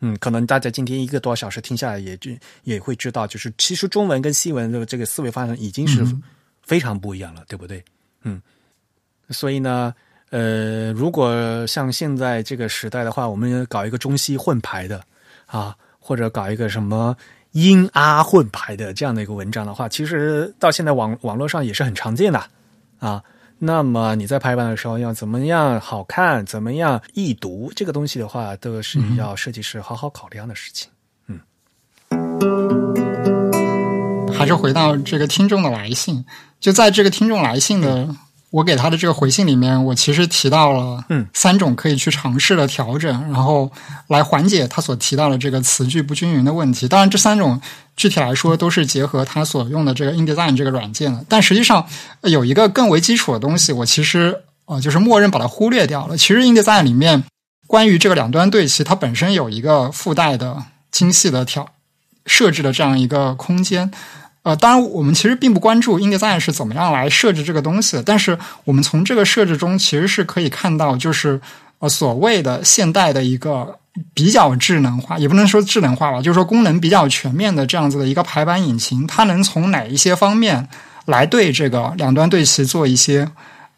嗯，可能大家今天一个多小时听下来，也就也会知道，就是其实中文跟西文的这个思维方式已经是非常不一样了，对不对？嗯。所以呢，呃，如果像现在这个时代的话，我们搞一个中西混排的啊，或者搞一个什么英阿混排的这样的一个文章的话，其实到现在网网络上也是很常见的啊。那么你在排版的时候要怎么样好看，怎么样易读，这个东西的话，都是要设计师好好考量的事情。嗯，
还是回到这个听众的来信，就在这个听众来信的。我给他的这个回信里面，我其实提到了三种可以去尝试的调整，然后来缓解他所提到的这个词句不均匀的问题。当然，这三种具体来说都是结合他所用的这个 InDesign 这个软件的。但实际上有一个更为基础的东西，我其实呃就是默认把它忽略掉了。其实 InDesign 里面关于这个两端对齐，它本身有一个附带的精细的调设置的这样一个空间。呃，当然，我们其实并不关注 InDesign 是怎么样来设置这个东西的。但是，我们从这个设置中其实是可以看到，就是呃，所谓的现代的一个比较智能化，也不能说智能化吧，就是说功能比较全面的这样子的一个排版引擎，它能从哪一些方面来对这个两端对齐做一些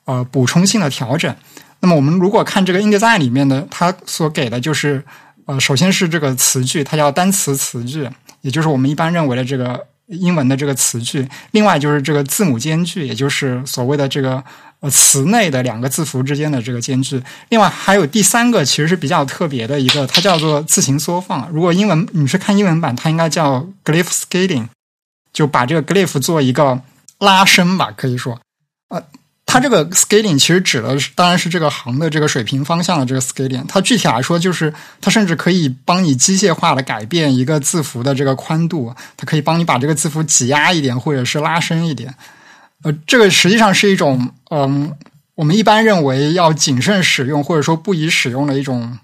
呃补充性的调整。那么，我们如果看这个 InDesign 里面的，它所给的就是呃，首先是这个词句，它叫单词词句，也就是我们一般认为的这个。英文的这个词句，另外就是这个字母间距，也就是所谓的这个呃词内的两个字符之间的这个间距。另外还有第三个，其实是比较特别的一个，它叫做字形缩放。如果英文你是看英文版，它应该叫 glyph scaling，就把这个 glyph 做一个拉伸吧，可以说，呃。它这个 scaling 其实指的是，当然是这个行的这个水平方向的这个 scaling。它具体来说，就是它甚至可以帮你机械化的改变一个字符的这个宽度，它可以帮你把这个字符挤压一点，或者是拉伸一点。呃，这个实际上是一种，嗯，我们一般认为要谨慎使用，或者说不宜使用的一种。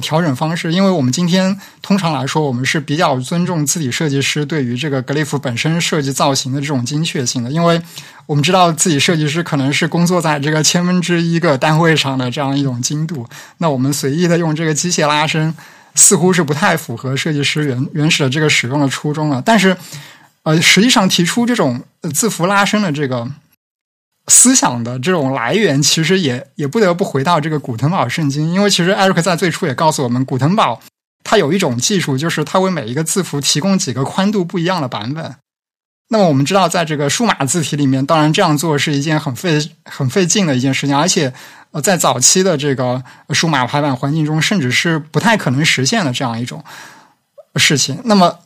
调整方式，因为我们今天通常来说，我们是比较尊重字体设计师对于这个 glyph 本身设计造型的这种精确性的，因为我们知道字体设计师可能是工作在这个千分之一个单位上的这样一种精度，那我们随意的用这个机械拉伸，似乎是不太符合设计师原原始的这个使用的初衷了。但是，呃，实际上提出这种字符拉伸的这个。思想的这种来源，其实也也不得不回到这个古腾堡圣经，因为其实艾瑞克在最初也告诉我们，古腾堡它有一种技术，就是它为每一个字符提供几个宽度不一样的版本。那么我们知道，在这个数码字体里面，当然这样做是一件很费很费劲的一件事情，而且呃，在早期的这个数码排版环境中，甚至是不太可能实现的这样一种事情。那么。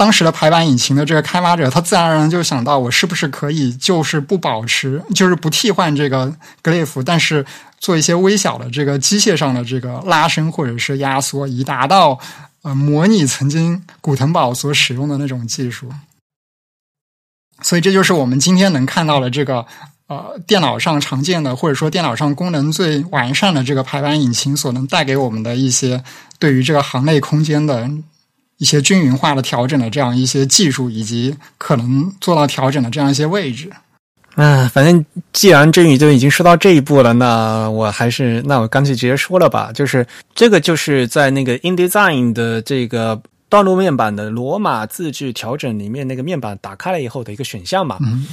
当时的排版引擎的这个开发者，他自然而然就想到，我是不是可以就是不保持，就是不替换这个 glyph，但是做一些微小的这个机械上的这个拉伸或者是压缩，以达到呃模拟曾经古腾堡所使用的那种技术。所以这就是我们今天能看到的这个呃电脑上常见的，或者说电脑上功能最完善的这个排版引擎所能带给我们的一些对于这个行内空间的。一些均匀化的调整的这样一些技术，以及可能做到调整的这样一些位置。
嗯，反正既然真宇都已经说到这一步了，那我还是那我干脆直接说了吧。就是这个就是在那个 InDesign 的这个道路面板的罗马字距调整里面，那个面板打开了以后的一个选项嘛。
嗯。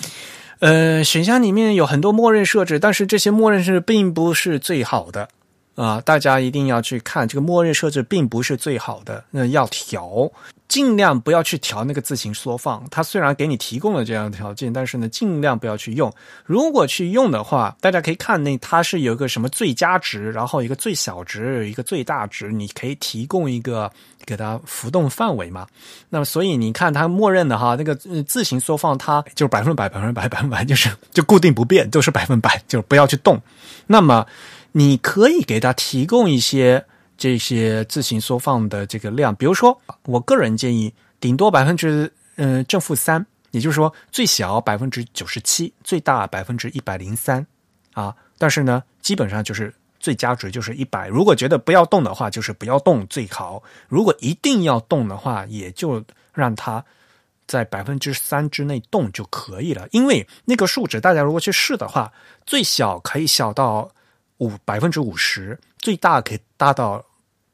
呃，选项里面有很多默认设置，但是这些默认是并不是最好的。啊，大家一定要去看这个默认设置，并不是最好的。那要调，尽量不要去调那个字形缩放。它虽然给你提供了这样的条件，但是呢，尽量不要去用。如果去用的话，大家可以看那它是有一个什么最佳值，然后一个最小值，一个最大值，你可以提供一个给它浮动范围嘛。那么，所以你看它默认的哈，那个字形缩放它就是百分百、百分百、百分百，就是就固定不变，都是百分百，就是不要去动。那么。你可以给他提供一些这些自行缩放的这个量。比如说，我个人建议，顶多百分之嗯正负三，也就是说最小百分之九十七，最大百分之一百零三啊。但是呢，基本上就是最佳值就是一百。如果觉得不要动的话，就是不要动最好；如果一定要动的话，也就让它。在百分之三之内动就可以了，因为那个数值大家如果去试的话，最小可以小到五百分之五十，最大可以大到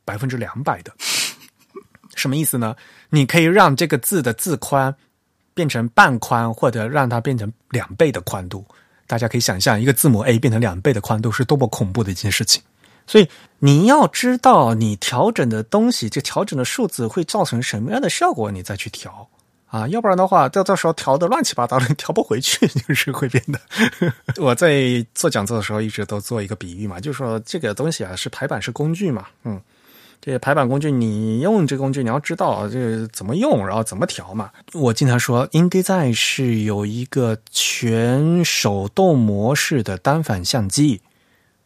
百分之两百的。什么意思呢？你可以让这个字的字宽变成半宽，或者让它变成两倍的宽度。大家可以想象，一个字母 A 变成两倍的宽度是多么恐怖的一件事情。所以你要知道，你调整的东西，这调整的数字会造成什么样的效果，你再去调。啊，要不然的话，到到时候调的乱七八糟的，*laughs* 调不回去，就是会变得。*laughs* 我在做讲座的时候，一直都做一个比喻嘛，就是说这个东西啊，是排版是工具嘛，嗯，这个排版工具，你用这工具，你要知道这怎么用，然后怎么调嘛。我经常说，InDesign 是有一个全手动模式的单反相机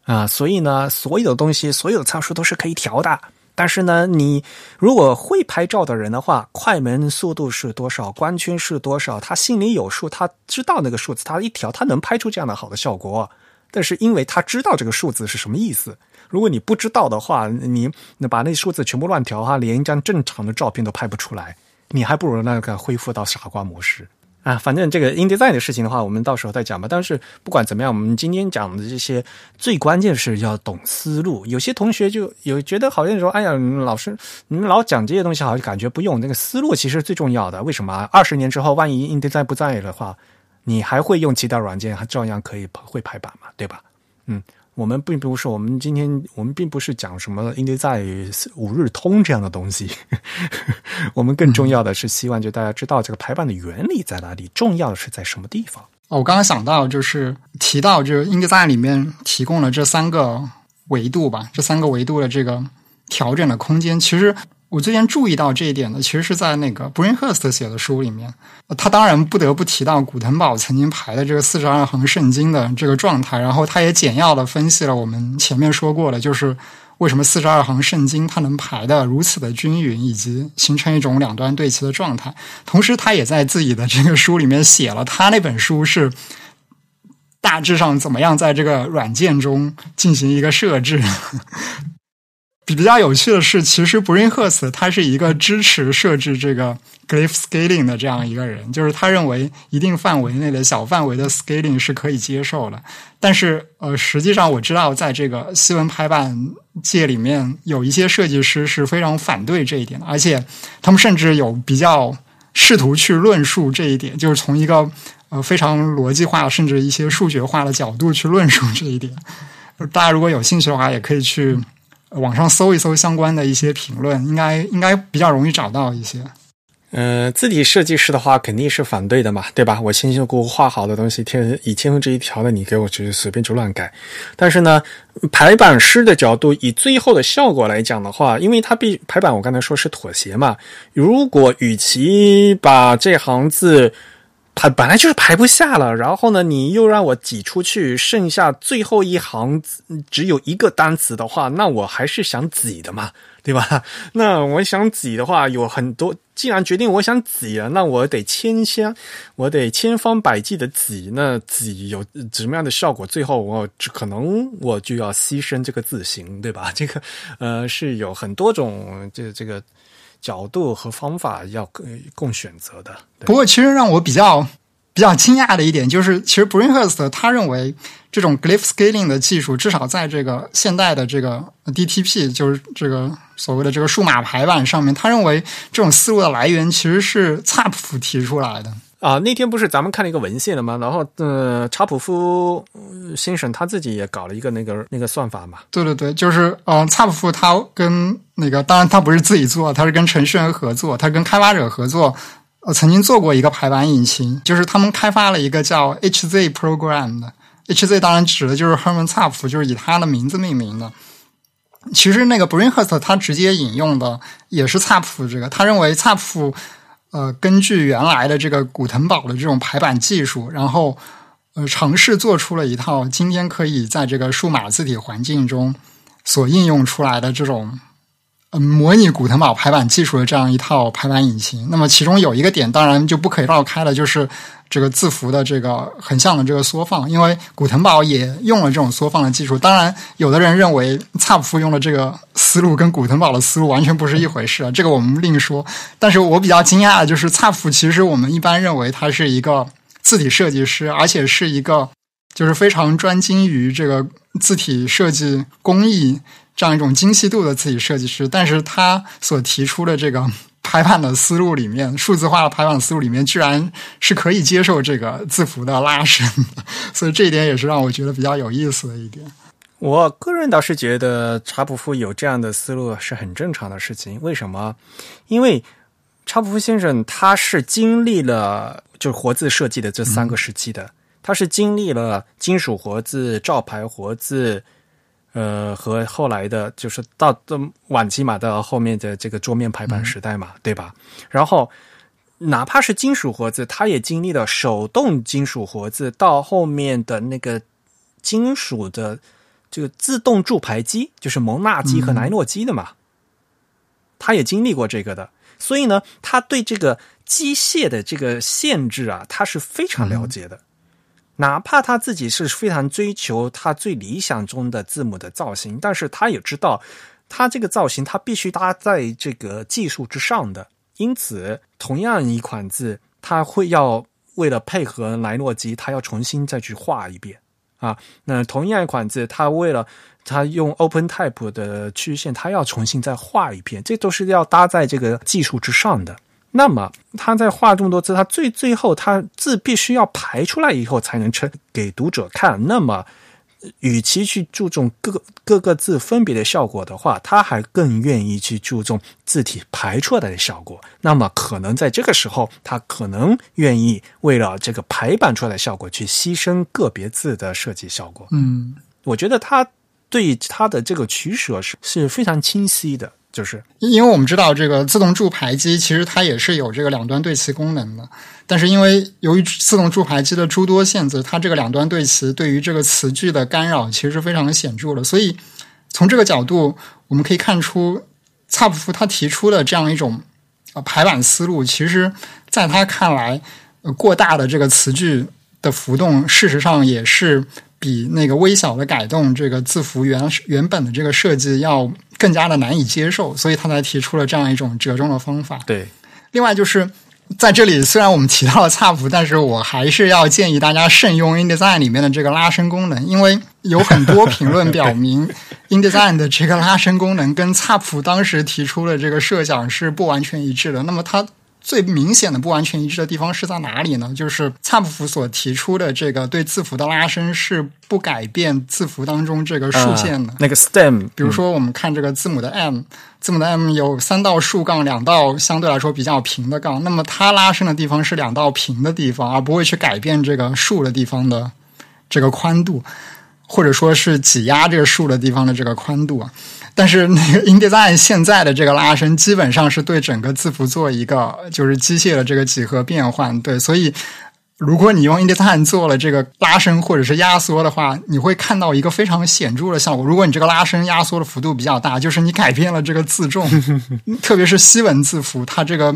啊，所以呢，所有的东西，所有的参数都是可以调的。但是呢，你如果会拍照的人的话，快门速度是多少，光圈是多少，他心里有数，他知道那个数字，他一调，他能拍出这样的好的效果。但是因为他知道这个数字是什么意思，如果你不知道的话，你那把那数字全部乱调哈，连一张正常的照片都拍不出来，你还不如那个恢复到傻瓜模式。啊，反正这个 InDesign 的事情的话，我们到时候再讲吧。但是不管怎么样，我们今天讲的这些最关键是要懂思路。有些同学就有觉得好像说，哎呀，老师你们老讲这些东西，好像感觉不用那个思路，其实最重要的。为什么？二十年之后，万一 InDesign 不在的话，你还会用其他软件，还照样可以会排版嘛？对吧？嗯。我们并不是，我们今天我们并不是讲什么 InDesign 五日通这样的东西。*laughs* 我们更重要的是希望就大家知道这个排版的原理在哪里，重要的是在什么地方。
哦，我刚刚想到就是提到，就是 InDesign 里面提供了这三个维度吧，这三个维度的这个调整的空间，其实。我最近注意到这一点呢，其实是在那个 Brainhurst 写的书里面。他当然不得不提到古腾堡曾经排的这个四十二行圣经的这个状态，然后他也简要的分析了我们前面说过的，就是为什么四十二行圣经它能排的如此的均匀，以及形成一种两端对齐的状态。同时，他也在自己的这个书里面写了他那本书是大致上怎么样在这个软件中进行一个设置。比较有趣的是，其实 Brainhurst 他是一个支持设置这个 glyph scaling 的这样一个人，就是他认为一定范围内的小范围的 scaling 是可以接受的。但是，呃，实际上我知道，在这个西文排版界里面，有一些设计师是非常反对这一点的，而且他们甚至有比较试图去论述这一点，就是从一个呃非常逻辑化，甚至一些数学化的角度去论述这一点。大家如果有兴趣的话，也可以去。网上搜一搜相关的一些评论，应该应该比较容易找到一些。
呃，字体设计师的话肯定是反对的嘛，对吧？我辛辛苦苦画好的东西，天以千分之一条的你给我就随便就乱改。但是呢，排版师的角度，以最后的效果来讲的话，因为它必排版，我刚才说是妥协嘛。如果与其把这行字。排本来就是排不下了，然后呢，你又让我挤出去，剩下最后一行只有一个单词的话，那我还是想挤的嘛，对吧？*laughs* 那我想挤的话，有很多。既然决定我想挤了，那我得千千，我得千方百计的挤。那挤有什么样的效果？最后我可能我就要牺牲这个字形，对吧？*laughs* 这个呃是有很多种这这个。角度和方法要共选择的。
不过，其实让我比较比较惊讶的一点就是，其实 Brainhurst 他认为这种 glyph scaling 的技术，至少在这个现代的这个 DTP，就是这个所谓的这个数码排版上面，他认为这种思路的来源其实是萨普夫提出来的。
啊，那天不是咱们看了一个文献了吗？然后，呃，查普夫先生他自己也搞了一个那个那个算法嘛。
对对对，就是嗯，查普夫他跟那个，当然他不是自己做，他是跟程序员合作，他跟开发者合作，呃，曾经做过一个排版引擎，就是他们开发了一个叫 HZ Program 的，HZ 当然指的就是 Herman 查普夫，就是以他的名字命名的。其实那个 Brainhurst 他直接引用的也是查普夫这个，他认为查普夫。呃，根据原来的这个古腾堡的这种排版技术，然后呃，尝试做出了一套今天可以在这个数码字体环境中所应用出来的这种呃，模拟古腾堡排版技术的这样一套排版引擎。那么其中有一个点，当然就不可以绕开了，就是这个字符的这个横向的这个缩放，因为古腾堡也用了这种缩放的技术。当然，有的人认为萨普夫用的这个思路跟古腾堡的思路完全不是一回事啊，*laughs* 这个我们另说。但是我比较惊讶的就是，萨普其实我们一般认为他是一个字体设计师，而且是一个就是非常专精于这个字体设计工艺。这样一种精细度的字体设计师，但是他所提出的这个排版的思路里面，数字化的排版思路里面，居然是可以接受这个字符的拉伸，所以这一点也是让我觉得比较有意思的一点。
我个人倒是觉得查普夫有这样的思路是很正常的事情。为什么？因为查普夫先生他是经历了就是活字设计的这三个时期的，他是经历了金属活字、照牌活字。呃，和后来的，就是到这晚期嘛，到后面的这个桌面排版时代嘛，对吧？然后，哪怕是金属活字，它也经历了手动金属活字，到后面的那个金属的这个自动铸牌机，就是蒙纳机和莱诺机的嘛，他也经历过这个的。所以呢，他对这个机械的这个限制啊，他是非常了解的。哪怕他自己是非常追求他最理想中的字母的造型，但是他也知道，他这个造型他必须搭在这个技术之上的。因此，同样一款字，他会要为了配合莱诺基，他要重新再去画一遍啊。那同样一款字，他为了他用 Open Type 的曲线，他要重新再画一遍，这都是要搭在这个技术之上的。那么他在画这么多字，他最最后他字必须要排出来以后才能呈给读者看。那么，与其去注重各各个字分别的效果的话，他还更愿意去注重字体排出来的效果。那么，可能在这个时候，他可能愿意为了这个排版出来的效果去牺牲个别字的设计效果。
嗯，
我觉得他对他的这个取舍是是非常清晰的。就是，
因为我们知道这个自动铸牌机其实它也是有这个两端对齐功能的，但是因为由于自动铸牌机的诸多限制，它这个两端对齐对于这个词句的干扰其实是非常的显著的。所以从这个角度，我们可以看出，萨普夫他提出的这样一种呃排版思路，其实在他看来，过大的这个词句的浮动，事实上也是比那个微小的改动这个字符原原本的这个设计要。更加的难以接受，所以他才提出了这样一种折中的方法。
对，
另外就是在这里，虽然我们提到了 *laughs* 差幅，但是我还是要建议大家慎用 InDesign 里面的这个拉伸功能，因为有很多评论表明 InDesign 的这个拉伸功能跟差幅当时提出的这个设想是不完全一致的。那么它。最明显的不完全一致的地方是在哪里呢？就是萨普夫所提出的这个对字符的拉伸是不改变字符当中这个竖线的。
那个 stem，
比如说我们看这个字母的 m，字母的 m 有三道竖杠，两道相对来说比较平的杠，那么它拉伸的地方是两道平的地方，而不会去改变这个竖的地方的这个宽度，或者说是挤压这个竖的地方的这个宽度啊。但是那个 InDesign 现在的这个拉伸，基本上是对整个字符做一个就是机械的这个几何变换。对，所以如果你用 InDesign 做了这个拉伸或者是压缩的话，你会看到一个非常显著的效果。如果你这个拉伸压缩的幅度比较大，就是你改变了这个字重，*laughs* 特别是西文字符，它这个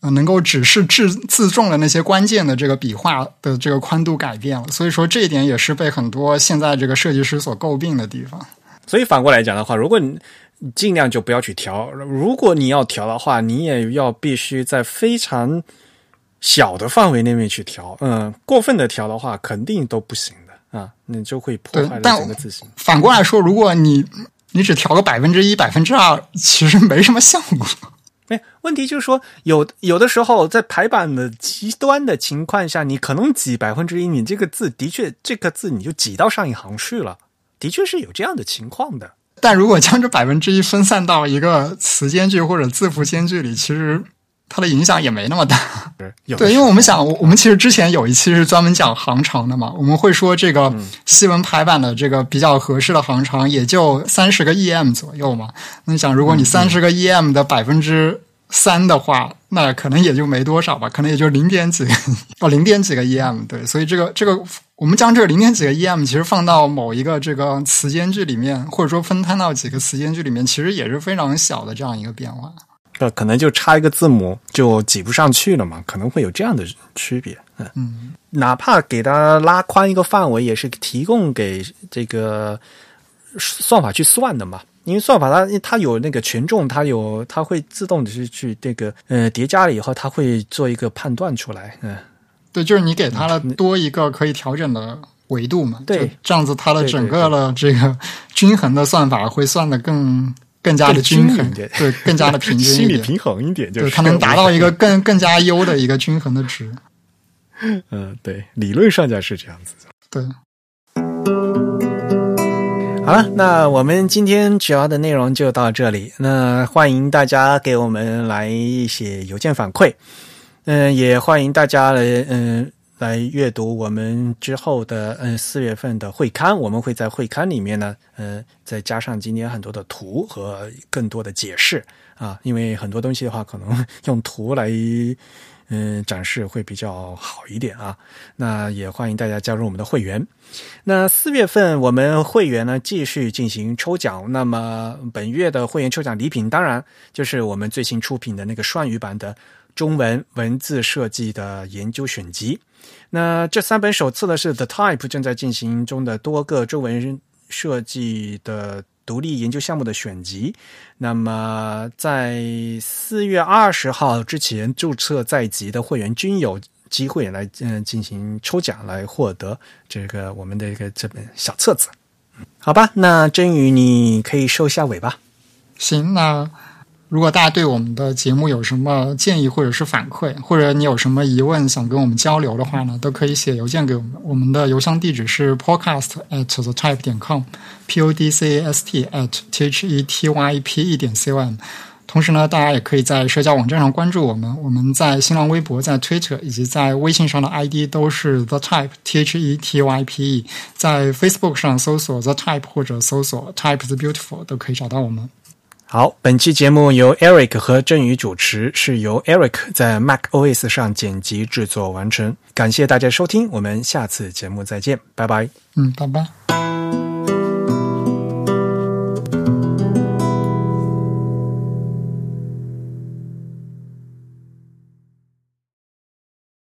能够指示字字重的那些关键的这个笔画的这个宽度改变了。所以说这一点也是被很多现在这个设计师所诟病的地方。
所以反过来讲的话，如果你尽量就不要去调，如果你要调的话，你也要必须在非常小的范围内面去调。嗯，过分的调的话，肯定都不行的啊，你就会破坏了整个字形。
反过来说，如果你你只调个百分之一、百分之二，其实没什么效果。*laughs*
哎，问题就是说，有有的时候在排版的极端的情况下，你可能挤百分之一，你这个字的确这个字你就挤到上一行去了。的确是有这样的情况的，
但如果将这百分之一分散到一个词间距或者字符间距里，其实它的影响也没那么大。*laughs* 对，因为我们想，我们其实之前有一期是专门讲行长的嘛，我们会说这个西文排版的这个比较合适的行长也就三十个 em 左右嘛。那你想，如果你三十个 em 的百分之三的话，那可能也就没多少吧，可能也就零点几个 *laughs* 哦，零点几个 em。对，所以这个这个，我们将这零点几个 em 其实放到某一个这个词间距里面，或者说分摊到几个词间距里面，其实也是非常小的这样一个变化。
呃，可能就差一个字母就挤不上去了嘛，可能会有这样的区别。嗯
嗯，
哪怕给它拉宽一个范围，也是提供给这个算法去算的嘛。因为算法它它有那个权重，它有它会自动的去去这个呃叠加了以后，它会做一个判断出来。嗯，
对，就是你给它了多一个可以调整的维度嘛。
对，
这样子它的整个的这个均衡的算法会算的更。更加的均衡，对，更加的平均
心理平衡一点，就是
它能达到一个更更加优的一个均衡的值。*laughs*
嗯，对，理论上讲是这样子。
对。
好了，那我们今天主要的内容就到这里。那欢迎大家给我们来一些邮件反馈，嗯，也欢迎大家来，嗯。来阅读我们之后的嗯四月份的会刊，我们会在会刊里面呢，嗯，再加上今天很多的图和更多的解释啊，因为很多东西的话，可能 *laughs* 用图来嗯展示会比较好一点啊。那也欢迎大家加入我们的会员。那四月份我们会员呢继续进行抽奖，那么本月的会员抽奖礼品当然就是我们最新出品的那个双语版的中文文字设计的研究选集。那这三本手册呢，是 The Type 正在进行中的多个中文设计的独立研究项目的选集。那么，在四月二十号之前注册在籍的会员均有机会来嗯进行抽奖，来获得这个我们的一个这本小册子。好吧，那真宇你可以收下尾吧。
行，那。如果大家对我们的节目有什么建议或者是反馈，或者你有什么疑问想跟我们交流的话呢，都可以写邮件给我们。我们的邮箱地址是 podcast at the type 点 com，p o d c a s t at t h e t y p e 点 c o m。同时呢，大家也可以在社交网站上关注我们。我们在新浪微博、在 Twitter 以及在微信上的 ID 都是 the type t h e t y p e。在 Facebook 上搜索 the type 或者搜索 type is beautiful 都可以找到我们。
好，本期节目由 Eric 和振宇主持，是由 Eric 在 Mac OS 上剪辑制作完成。感谢大家收听，我们下次节目再见，拜拜。
嗯，拜拜。